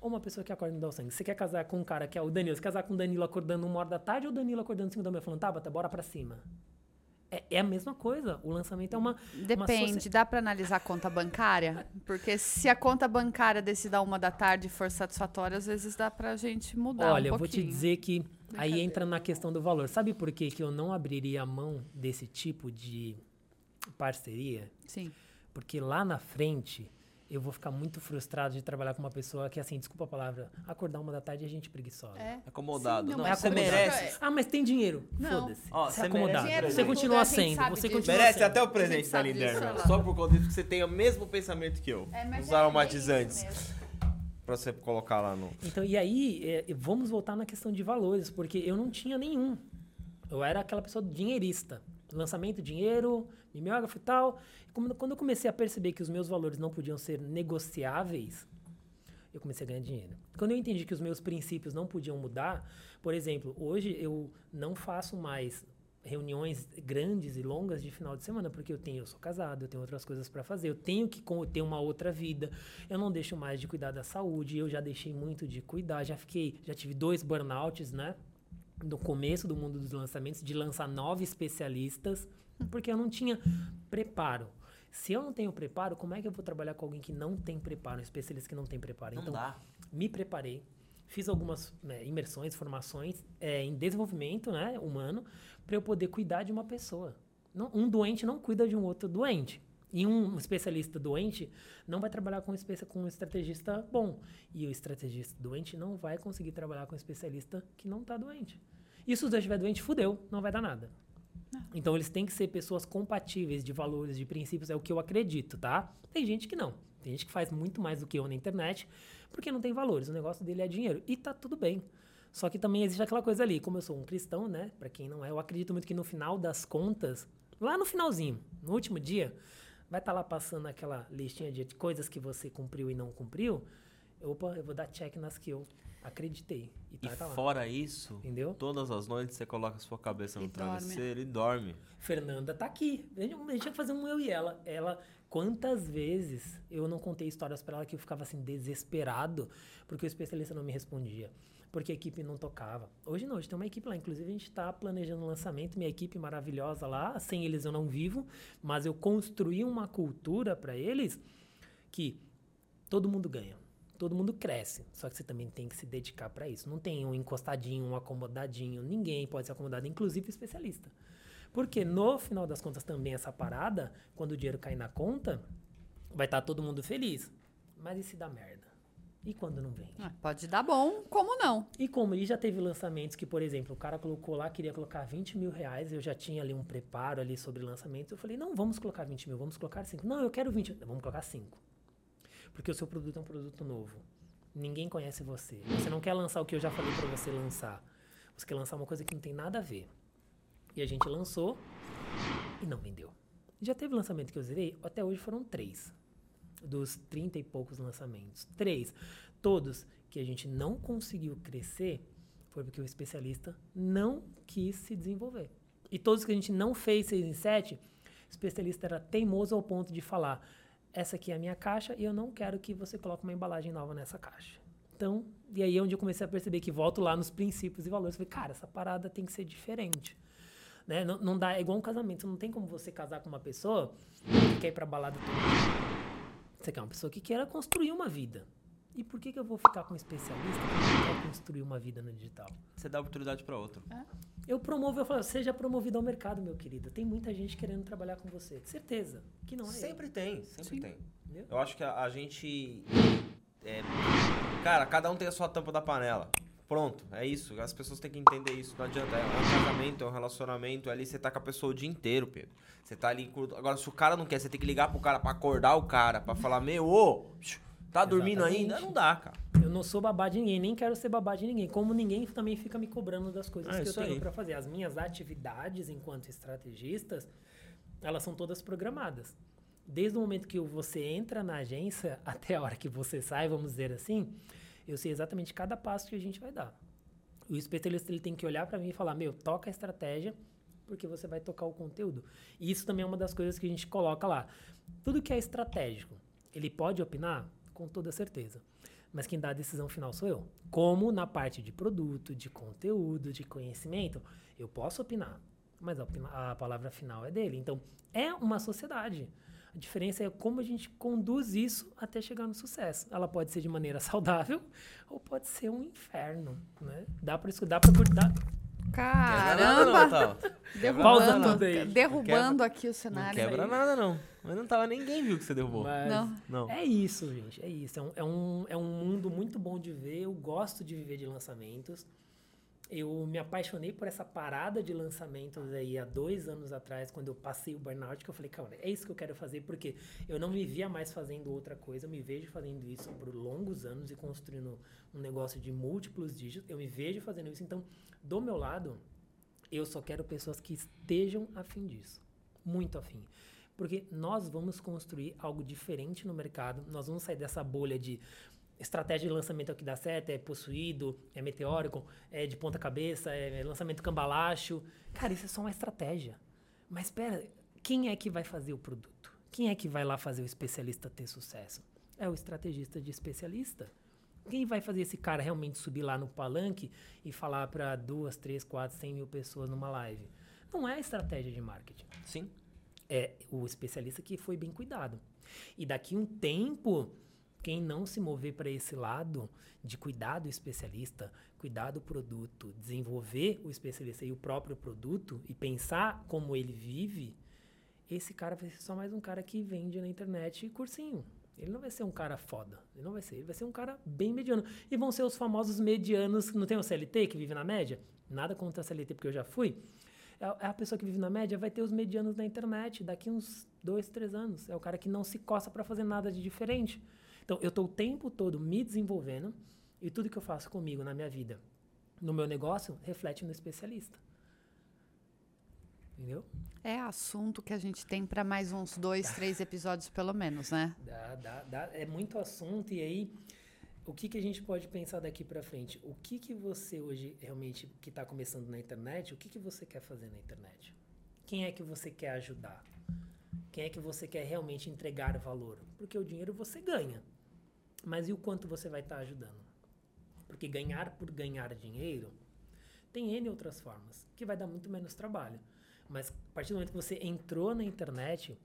Ou uma pessoa que acorda e dá o sangue? Você quer casar com um cara que é o Danilo? Quer casar com o Danilo acordando uma hora da tarde ou o Danilo acordando cinco da manhã falando, tá, bata, bora pra cima? É, é, a mesma coisa. O lançamento é uma. Depende, uma dá para analisar a conta bancária? Porque se a conta bancária desse da uma da tarde for satisfatória, às vezes dá pra gente mudar. Olha, um eu vou te dizer que aí entra na questão do valor. Sabe por que, que eu não abriria a mão desse tipo de parceria? Sim. Porque lá na frente eu vou ficar muito frustrado de trabalhar com uma pessoa que, assim, desculpa a palavra, acordar uma da tarde e a gente preguiça É. Acomodado. Sim, não, não é você merece. Ah, mas tem dinheiro. Foda-se. Você é acomodado. Você continua sendo. Você continua merece sendo. até o presente da Linderna. Só por conta disso que você tem o mesmo pensamento que eu. É, Os é aromatizantes. Pra você colocar lá no. Então, e aí, é, vamos voltar na questão de valores, porque eu não tinha nenhum. Eu era aquela pessoa dinheirista. Lançamento, dinheiro, mimeógrafo e tal. Quando eu comecei a perceber que os meus valores não podiam ser negociáveis, eu comecei a ganhar dinheiro. Quando eu entendi que os meus princípios não podiam mudar, por exemplo, hoje eu não faço mais reuniões grandes e longas de final de semana, porque eu tenho, eu sou casado, eu tenho outras coisas para fazer, eu tenho que ter uma outra vida. Eu não deixo mais de cuidar da saúde, eu já deixei muito de cuidar, já fiquei, já tive dois burnouts, né? No começo do mundo dos lançamentos, de lançar nove especialistas, porque eu não tinha preparo. Se eu não tenho preparo, como é que eu vou trabalhar com alguém que não tem preparo, um especialista que não tem preparo? Não então, dá. me preparei, fiz algumas né, imersões, formações é, em desenvolvimento né, humano para eu poder cuidar de uma pessoa. Não, um doente não cuida de um outro doente. E um especialista doente não vai trabalhar com, com um estrategista bom. E o estrategista doente não vai conseguir trabalhar com um especialista que não está doente. E se os dois estiver doente, fudeu, não vai dar nada. Então eles têm que ser pessoas compatíveis de valores, de princípios, é o que eu acredito, tá? Tem gente que não. Tem gente que faz muito mais do que eu na internet, porque não tem valores. O negócio dele é dinheiro. E tá tudo bem. Só que também existe aquela coisa ali, como eu sou um cristão, né? Para quem não é, eu acredito muito que no final das contas, lá no finalzinho, no último dia, vai estar tá lá passando aquela listinha de coisas que você cumpriu e não cumpriu. Opa, eu vou dar check nas que eu acreditei. E, tá, e tá fora isso, Entendeu? todas as noites você coloca a sua cabeça no e travesseiro dorme. e dorme. Fernanda tá aqui. A gente tinha que fazer um eu e ela. Ela, quantas vezes eu não contei histórias para ela que eu ficava assim desesperado porque o especialista não me respondia. Porque a equipe não tocava. Hoje não, hoje tem uma equipe lá. Inclusive, a gente está planejando o lançamento. Minha equipe maravilhosa lá. Sem eles eu não vivo. Mas eu construí uma cultura para eles que todo mundo ganha Todo mundo cresce, só que você também tem que se dedicar para isso. Não tem um encostadinho, um acomodadinho, ninguém pode ser acomodado, inclusive especialista. Porque no final das contas também essa parada, quando o dinheiro cair na conta, vai estar tá todo mundo feliz. Mas e se dá merda? E quando não vende? Ah, pode dar bom, como não? E como ele já teve lançamentos que, por exemplo, o cara colocou lá, queria colocar 20 mil reais, eu já tinha ali um preparo ali sobre lançamentos, eu falei, não, vamos colocar 20 mil, vamos colocar 5. Não, eu quero 20, vamos colocar 5. Porque o seu produto é um produto novo. Ninguém conhece você. Você não quer lançar o que eu já falei para você lançar. Você quer lançar uma coisa que não tem nada a ver. E a gente lançou e não vendeu. Já teve lançamento que eu zerei, até hoje foram três dos 30 e poucos lançamentos. Três, todos que a gente não conseguiu crescer foi porque o especialista não quis se desenvolver. E todos que a gente não fez 6 em 7, o especialista era teimoso ao ponto de falar: essa aqui é a minha caixa e eu não quero que você coloque uma embalagem nova nessa caixa. Então, e aí é onde eu comecei a perceber que volto lá nos princípios e valores. Falei, cara, essa parada tem que ser diferente. Né? Não, não dá, é igual um casamento. Não tem como você casar com uma pessoa que quer ir pra balada todo você quer uma pessoa que queira construir uma vida. E por que, que eu vou ficar com um especialista que quer construir uma vida no digital? Você dá oportunidade para outro. É. Eu promovo, eu falo, seja promovido ao mercado, meu querido. Tem muita gente querendo trabalhar com você. Certeza que não é. Sempre eu. tem, sempre Sim. tem. Entendeu? Eu acho que a, a gente. É, cara, cada um tem a sua tampa da panela. Pronto, é isso. As pessoas têm que entender isso. Não adianta. É um casamento, é um relacionamento. Ali você tá com a pessoa o dia inteiro, Pedro. Você tá ali. Agora, se o cara não quer, você tem que ligar pro cara pra acordar o cara, pra falar, meu, ô, tá dormindo Exatamente. ainda? Não dá, cara. Eu não sou babá de ninguém, nem quero ser babá de ninguém. Como ninguém também fica me cobrando das coisas ah, que eu tenho para fazer. As minhas atividades enquanto estrategistas, elas são todas programadas. Desde o momento que você entra na agência [LAUGHS] até a hora que você sai, vamos dizer assim, eu sei exatamente cada passo que a gente vai dar. O especialista ele tem que olhar para mim e falar: meu, toca a estratégia, porque você vai tocar o conteúdo. E isso também é uma das coisas que a gente coloca lá. Tudo que é estratégico, ele pode opinar? Com toda certeza. Mas quem dá a decisão final sou eu. Como na parte de produto, de conteúdo, de conhecimento, eu posso opinar, mas a, a palavra final é dele. Então, é uma sociedade. A diferença é como a gente conduz isso até chegar no sucesso. Ela pode ser de maneira [LAUGHS] saudável ou pode ser um inferno, né? Dá para escutar, para cuidar. Caramba! derrubando, derrubando aqui o cenário. Não quebra aí. nada, não. Mas não tava, ninguém viu que você derrubou. Mas não. não. É isso, gente. É isso. É um, é, um, é um mundo muito bom de ver. Eu gosto de viver de lançamentos eu me apaixonei por essa parada de lançamentos aí há dois anos atrás, quando eu passei o burnout, que eu falei, cara, é isso que eu quero fazer, porque eu não me via mais fazendo outra coisa, eu me vejo fazendo isso por longos anos e construindo um negócio de múltiplos dígitos, eu me vejo fazendo isso, então, do meu lado, eu só quero pessoas que estejam afim disso, muito afim. Porque nós vamos construir algo diferente no mercado, nós vamos sair dessa bolha de estratégia de lançamento é o que dá certo, é possuído, é meteórico, é de ponta cabeça, é lançamento cambalacho. Cara, isso é só uma estratégia. Mas espera, quem é que vai fazer o produto? Quem é que vai lá fazer o especialista ter sucesso? É o estrategista de especialista. Quem vai fazer esse cara realmente subir lá no palanque e falar para duas, três, quatro, cem mil pessoas numa live? Não é estratégia de marketing. Sim. É o especialista que foi bem cuidado. E daqui um tempo, quem não se mover para esse lado de cuidar do especialista, cuidar do produto, desenvolver o especialista e o próprio produto e pensar como ele vive, esse cara vai ser só mais um cara que vende na internet cursinho. Ele não vai ser um cara foda. Ele não vai ser. Ele vai ser um cara bem mediano. E vão ser os famosos medianos. Não tem o CLT que vive na média? Nada contra a CLT, porque eu já fui. É, é a pessoa que vive na média vai ter os medianos na internet daqui uns dois, três anos. É o cara que não se coça para fazer nada de diferente. Então, eu estou o tempo todo me desenvolvendo e tudo que eu faço comigo na minha vida, no meu negócio, reflete no especialista. Entendeu? É assunto que a gente tem para mais uns dois, três episódios, pelo menos, né? Dá, dá, dá. É muito assunto. E aí, o que, que a gente pode pensar daqui para frente? O que, que você hoje, realmente, que está começando na internet, o que, que você quer fazer na internet? Quem é que você quer ajudar? Quem é que você quer realmente entregar valor? Porque o dinheiro você ganha. Mas e o quanto você vai estar tá ajudando? Porque ganhar por ganhar dinheiro tem N outras formas, que vai dar muito menos trabalho. Mas a partir do momento que você entrou na internet,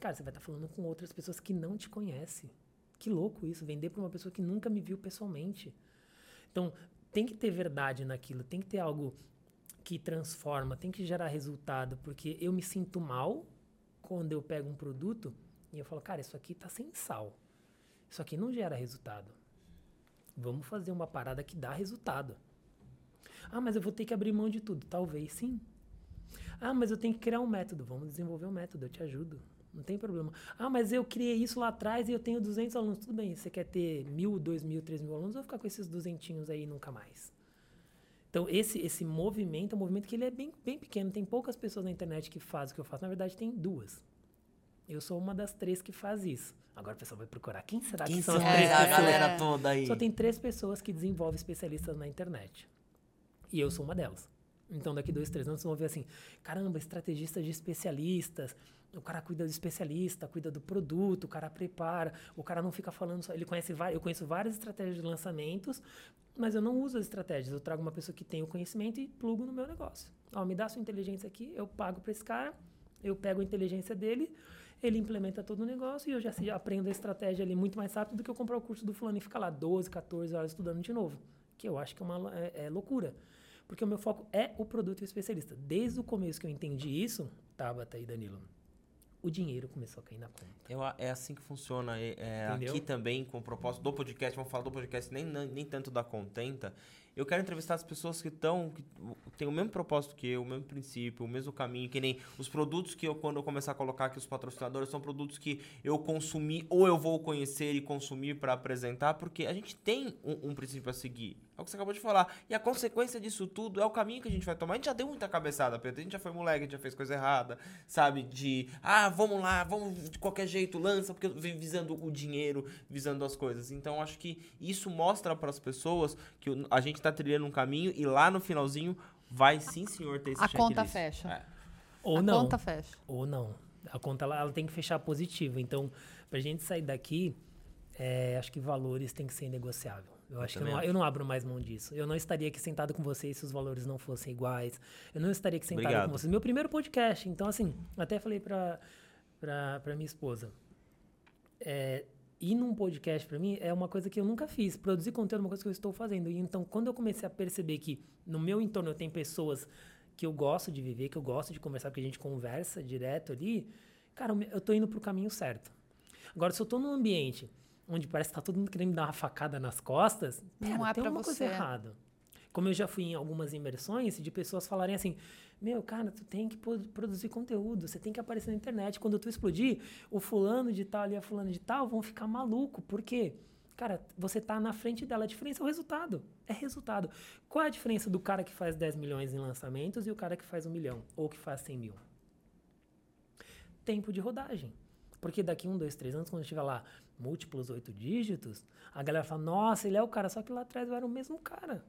cara, você vai estar tá falando com outras pessoas que não te conhecem, Que louco isso, vender para uma pessoa que nunca me viu pessoalmente. Então, tem que ter verdade naquilo, tem que ter algo que transforma, tem que gerar resultado, porque eu me sinto mal quando eu pego um produto e eu falo, cara, isso aqui tá sem sal. Isso aqui não gera resultado. Vamos fazer uma parada que dá resultado. Ah, mas eu vou ter que abrir mão de tudo. Talvez sim. Ah, mas eu tenho que criar um método. Vamos desenvolver um método, eu te ajudo. Não tem problema. Ah, mas eu criei isso lá atrás e eu tenho 200 alunos. Tudo bem, você quer ter mil, dois mil, três mil alunos, vou ficar com esses duzentinhos aí nunca mais. Então, esse, esse movimento é um movimento que ele é bem, bem pequeno. Tem poucas pessoas na internet que fazem o que eu faço. Na verdade, tem duas. Eu sou uma das três que faz isso. Agora o pessoal vai procurar. Quem será Quem que são são as três a pessoas? galera toda aí? Só tem três pessoas que desenvolvem especialistas na internet. E eu sou uma delas. Então, daqui dois, três anos, vocês vão ver assim: caramba, estrategista de especialistas. O cara cuida do especialista, cuida do produto, o cara prepara, o cara não fica falando só. Ele conhece eu conheço várias estratégias de lançamentos, mas eu não uso as estratégias. Eu trago uma pessoa que tem o conhecimento e plugo no meu negócio. Ó, me dá sua inteligência aqui, eu pago para esse cara, eu pego a inteligência dele, ele implementa todo o negócio e eu já aprendo a estratégia ali muito mais rápido do que eu comprar o curso do fulano e ficar lá 12, 14 horas estudando de novo. Que eu acho que é uma é, é loucura. Porque o meu foco é o produto e o especialista. Desde o começo que eu entendi isso, Tabata e Danilo, o dinheiro começou a cair na conta. Eu é assim que funciona. é- é, aqui também, com o propósito do podcast, vamos falar do podcast, nem, nem, nem tanto da Contenta. Eu quero entrevistar as pessoas que estão, têm o mesmo propósito que eu, o mesmo princípio, o mesmo caminho, que nem os produtos que eu, quando eu começar a colocar aqui os patrocinadores, são produtos que eu consumi ou eu vou conhecer e consumir para apresentar, porque a gente tem um, um princípio a seguir. É o que você acabou de falar. E a consequência disso tudo é o caminho que a gente vai tomar. A gente já deu muita cabeçada, Pedro. A gente já foi moleque, a gente já fez coisa errada, sabe? De, ah, vamos lá, vamos de qualquer jeito, lança, porque vem visando o dinheiro, visando as coisas. Então, acho que isso mostra para as pessoas que a gente tá trilhando um caminho e lá no finalzinho vai sim, senhor, ter esse A conta fecha. É. Ou a não. conta fecha. Ou não. A conta ela, ela tem que fechar positivo. Então, pra gente sair daqui, é, acho que valores tem que ser negociável. Eu, acho que eu não, eu não abro mais mão disso. Eu não estaria aqui sentado com vocês se os valores não fossem iguais. Eu não estaria aqui sentado Obrigado. com vocês. Meu primeiro podcast. Então, assim, até falei pra, pra, pra minha esposa. É, ir num podcast pra mim é uma coisa que eu nunca fiz. Produzir conteúdo é uma coisa que eu estou fazendo. E então, quando eu comecei a perceber que no meu entorno eu tenho pessoas que eu gosto de viver, que eu gosto de conversar, porque a gente conversa direto ali, cara, eu tô indo pro caminho certo. Agora, se eu tô num ambiente onde parece que tá todo mundo querendo me dar uma facada nas costas, Não pera, é tem pra uma você. coisa errada. Como eu já fui em algumas imersões de pessoas falarem assim: Meu, cara, tu tem que pro- produzir conteúdo, você tem que aparecer na internet. Quando tu explodir, o fulano de tal e a fulana de tal vão ficar maluco. Por quê? Cara, você tá na frente dela. A diferença é o resultado. É resultado. Qual é a diferença do cara que faz 10 milhões em lançamentos e o cara que faz um milhão? Ou que faz 100 mil? Tempo de rodagem. Porque daqui um, dois, três anos, quando tiver lá múltiplos oito dígitos, a galera fala, nossa, ele é o cara, só que lá atrás eu era o mesmo cara.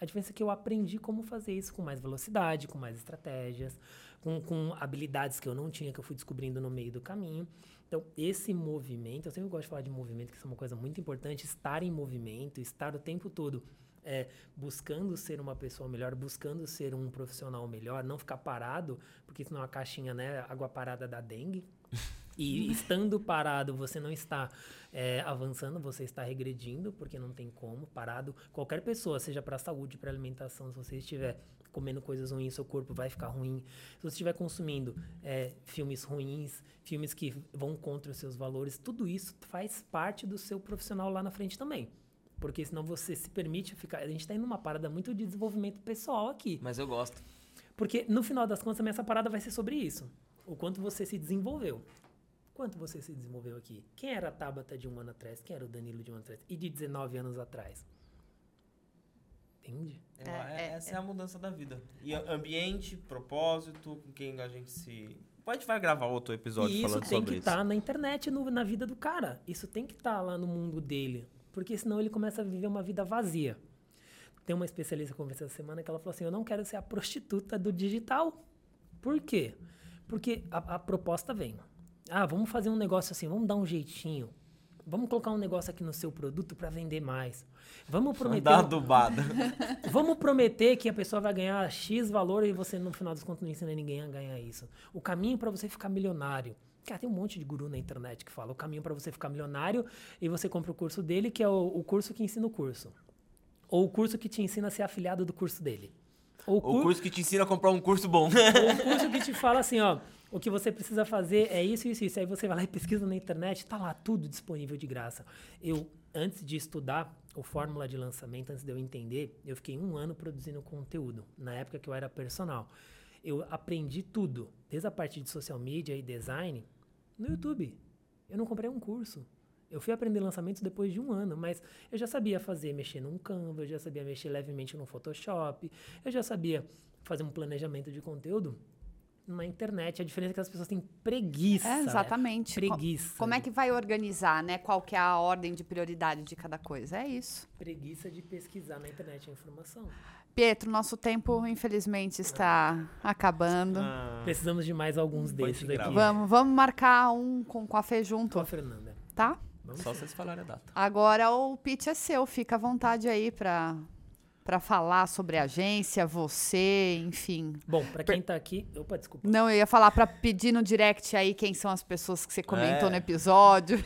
A diferença é que eu aprendi como fazer isso com mais velocidade, com mais estratégias, com, com habilidades que eu não tinha, que eu fui descobrindo no meio do caminho. Então, esse movimento, eu sempre gosto de falar de movimento, que isso é uma coisa muito importante, estar em movimento, estar o tempo todo é, buscando ser uma pessoa melhor, buscando ser um profissional melhor, não ficar parado, porque senão a caixinha, né, água parada da dengue. [LAUGHS] E estando parado, você não está é, avançando, você está regredindo, porque não tem como. Parado, qualquer pessoa, seja para saúde, para alimentação, se você estiver comendo coisas ruins, seu corpo vai ficar ruim. Se você estiver consumindo é, filmes ruins, filmes que vão contra os seus valores, tudo isso faz parte do seu profissional lá na frente também. Porque senão você se permite ficar. A gente está indo numa parada muito de desenvolvimento pessoal aqui. Mas eu gosto. Porque no final das contas, também essa parada vai ser sobre isso. O quanto você se desenvolveu. Quanto você se desenvolveu aqui? Quem era a Tabata de um ano atrás? Quem era o Danilo de um ano atrás? E de 19 anos atrás? Entende? É, É, é- essa é a mudança da vida. E ambiente, propósito, com quem a gente se. A gente vai gravar outro episódio e isso falando tem sobre que isso. estar na internet, no- na vida do cara. Isso tem que estar lá no mundo dele. Porque senão ele começa a viver uma vida vazia. Tem uma especialista que eu conversei essa semana que ela falou assim: Eu não quero ser a prostituta do digital. Por quê? Porque a, a proposta vem. Ah, vamos fazer um negócio assim, vamos dar um jeitinho. Vamos colocar um negócio aqui no seu produto para vender mais. Vamos prometer. Dá adubada. [LAUGHS] Vamos prometer que a pessoa vai ganhar X valor e você, no final dos contos, não ensina ninguém a ganhar isso. O caminho para você ficar milionário Cara, tem um monte de guru na internet que fala o caminho para você ficar milionário e você compra o curso dele, que é o, o, curso que ensina o curso. Ou o curso que te ensina a ser afiliado do curso dele. Ou o curso que te ensina a comprar um curso bom. Ou o curso que te fala assim, ó, o que você precisa fazer é isso, isso, isso. Aí você vai lá e pesquisa na internet, tá lá tudo disponível de graça. Eu, antes de estudar o fórmula de lançamento, antes de eu entender, eu fiquei um ano produzindo conteúdo, na época que eu era personal. Eu aprendi tudo, desde a parte de social media e design, no YouTube. Eu não comprei um curso. Eu fui aprender lançamentos depois de um ano, mas eu já sabia fazer, mexer num Canva, eu já sabia mexer levemente no Photoshop, eu já sabia fazer um planejamento de conteúdo na internet. A diferença é que as pessoas têm preguiça. É, exatamente. Né? Preguiça. Como é que vai organizar, né? Qual que é a ordem de prioridade de cada coisa? É isso. Preguiça de pesquisar na internet a informação. Pietro, nosso tempo, infelizmente, está acabando. Ah, Precisamos de mais alguns desses aqui. Vamos, vamos marcar um com, com a Fê junto. Com a Fernanda. Tá? Vamos Só vocês falarem a data. Agora o pitch é seu, fica à vontade aí para para falar sobre a agência, você, enfim. Bom, para quem está aqui, opa, desculpa. Não, eu ia falar para pedir no direct aí quem são as pessoas que você comentou é. no episódio.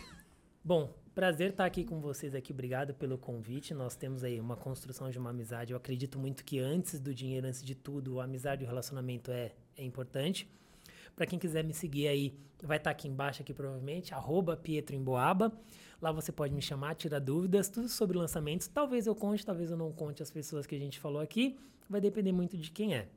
Bom, Prazer estar aqui com vocês aqui. Obrigado pelo convite. Nós temos aí uma construção de uma amizade. Eu acredito muito que antes do dinheiro, antes de tudo, a amizade e o relacionamento é, é importante. Para quem quiser me seguir aí, vai estar aqui embaixo aqui provavelmente, arroba Pietro Emboaba. Lá você pode me chamar, tirar dúvidas, tudo sobre lançamentos. Talvez eu conte, talvez eu não conte as pessoas que a gente falou aqui. Vai depender muito de quem é.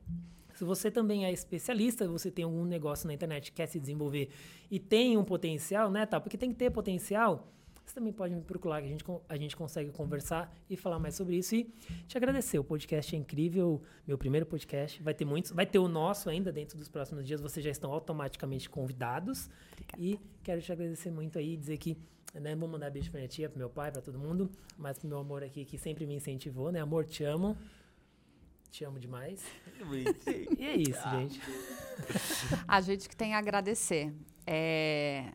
Se você também é especialista, você tem algum negócio na internet, quer se desenvolver e tem um potencial, né, tá? Porque tem que ter potencial você também pode me procurar, que a gente, a gente consegue conversar e falar mais sobre isso. E te agradecer. O podcast é incrível, meu primeiro podcast. Vai ter muitos, vai ter o nosso ainda dentro dos próximos dias. Vocês já estão automaticamente convidados. Obrigada. E quero te agradecer muito aí, dizer que né, vou mandar beijo pra minha tia, pro meu pai, para todo mundo, mas pro meu amor aqui que sempre me incentivou, né? Amor, te amo. Te amo demais. e é isso, gente. [LAUGHS] A gente que tem a agradecer. É,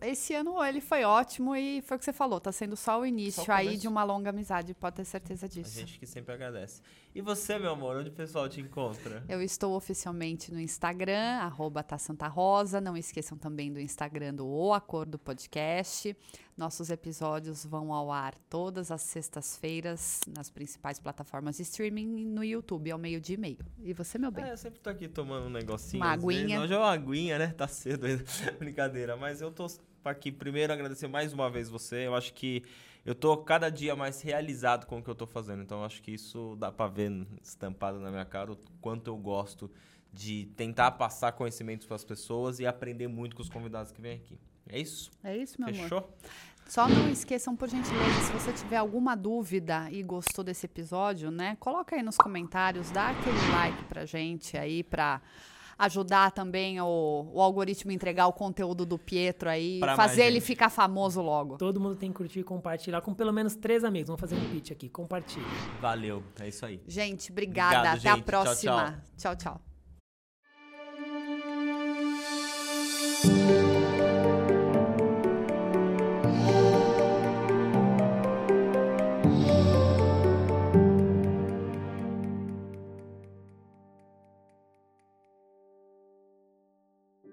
esse ano ele foi ótimo e foi o que você falou, tá sendo só o início só aí de uma longa amizade, pode ter certeza disso. A gente que sempre agradece. E você, meu amor, onde o pessoal te encontra? Eu estou oficialmente no Instagram, arroba Rosa. Não esqueçam também do Instagram do O Acordo Podcast. Nossos episódios vão ao ar todas as sextas-feiras nas principais plataformas de streaming e no YouTube, ao meio-dia e meio. E você, meu bem? É, eu sempre tô aqui tomando um negocinho. Uma aguinha. Hoje é uma aguinha, né? Tá cedo ainda. [LAUGHS] Brincadeira. Mas eu tô aqui primeiro agradecer mais uma vez você. Eu acho que eu tô cada dia mais realizado com o que eu tô fazendo. Então acho que isso dá para ver estampado na minha cara o quanto eu gosto de tentar passar conhecimentos para as pessoas e aprender muito com os convidados que vêm aqui. É isso? É isso, meu Fechou? amor. Só não esqueçam, por gentileza, se você tiver alguma dúvida e gostou desse episódio, né? Coloca aí nos comentários, dá aquele like pra gente aí pra ajudar também o, o algoritmo entregar o conteúdo do Pietro aí, pra fazer ele ficar famoso logo. Todo mundo tem que curtir e compartilhar com pelo menos três amigos. Vamos fazer um pitch aqui. Compartilhe. Valeu, é isso aí. Gente, obrigada. Obrigado, Até gente. a próxima. tchau. tchau. tchau. tchau.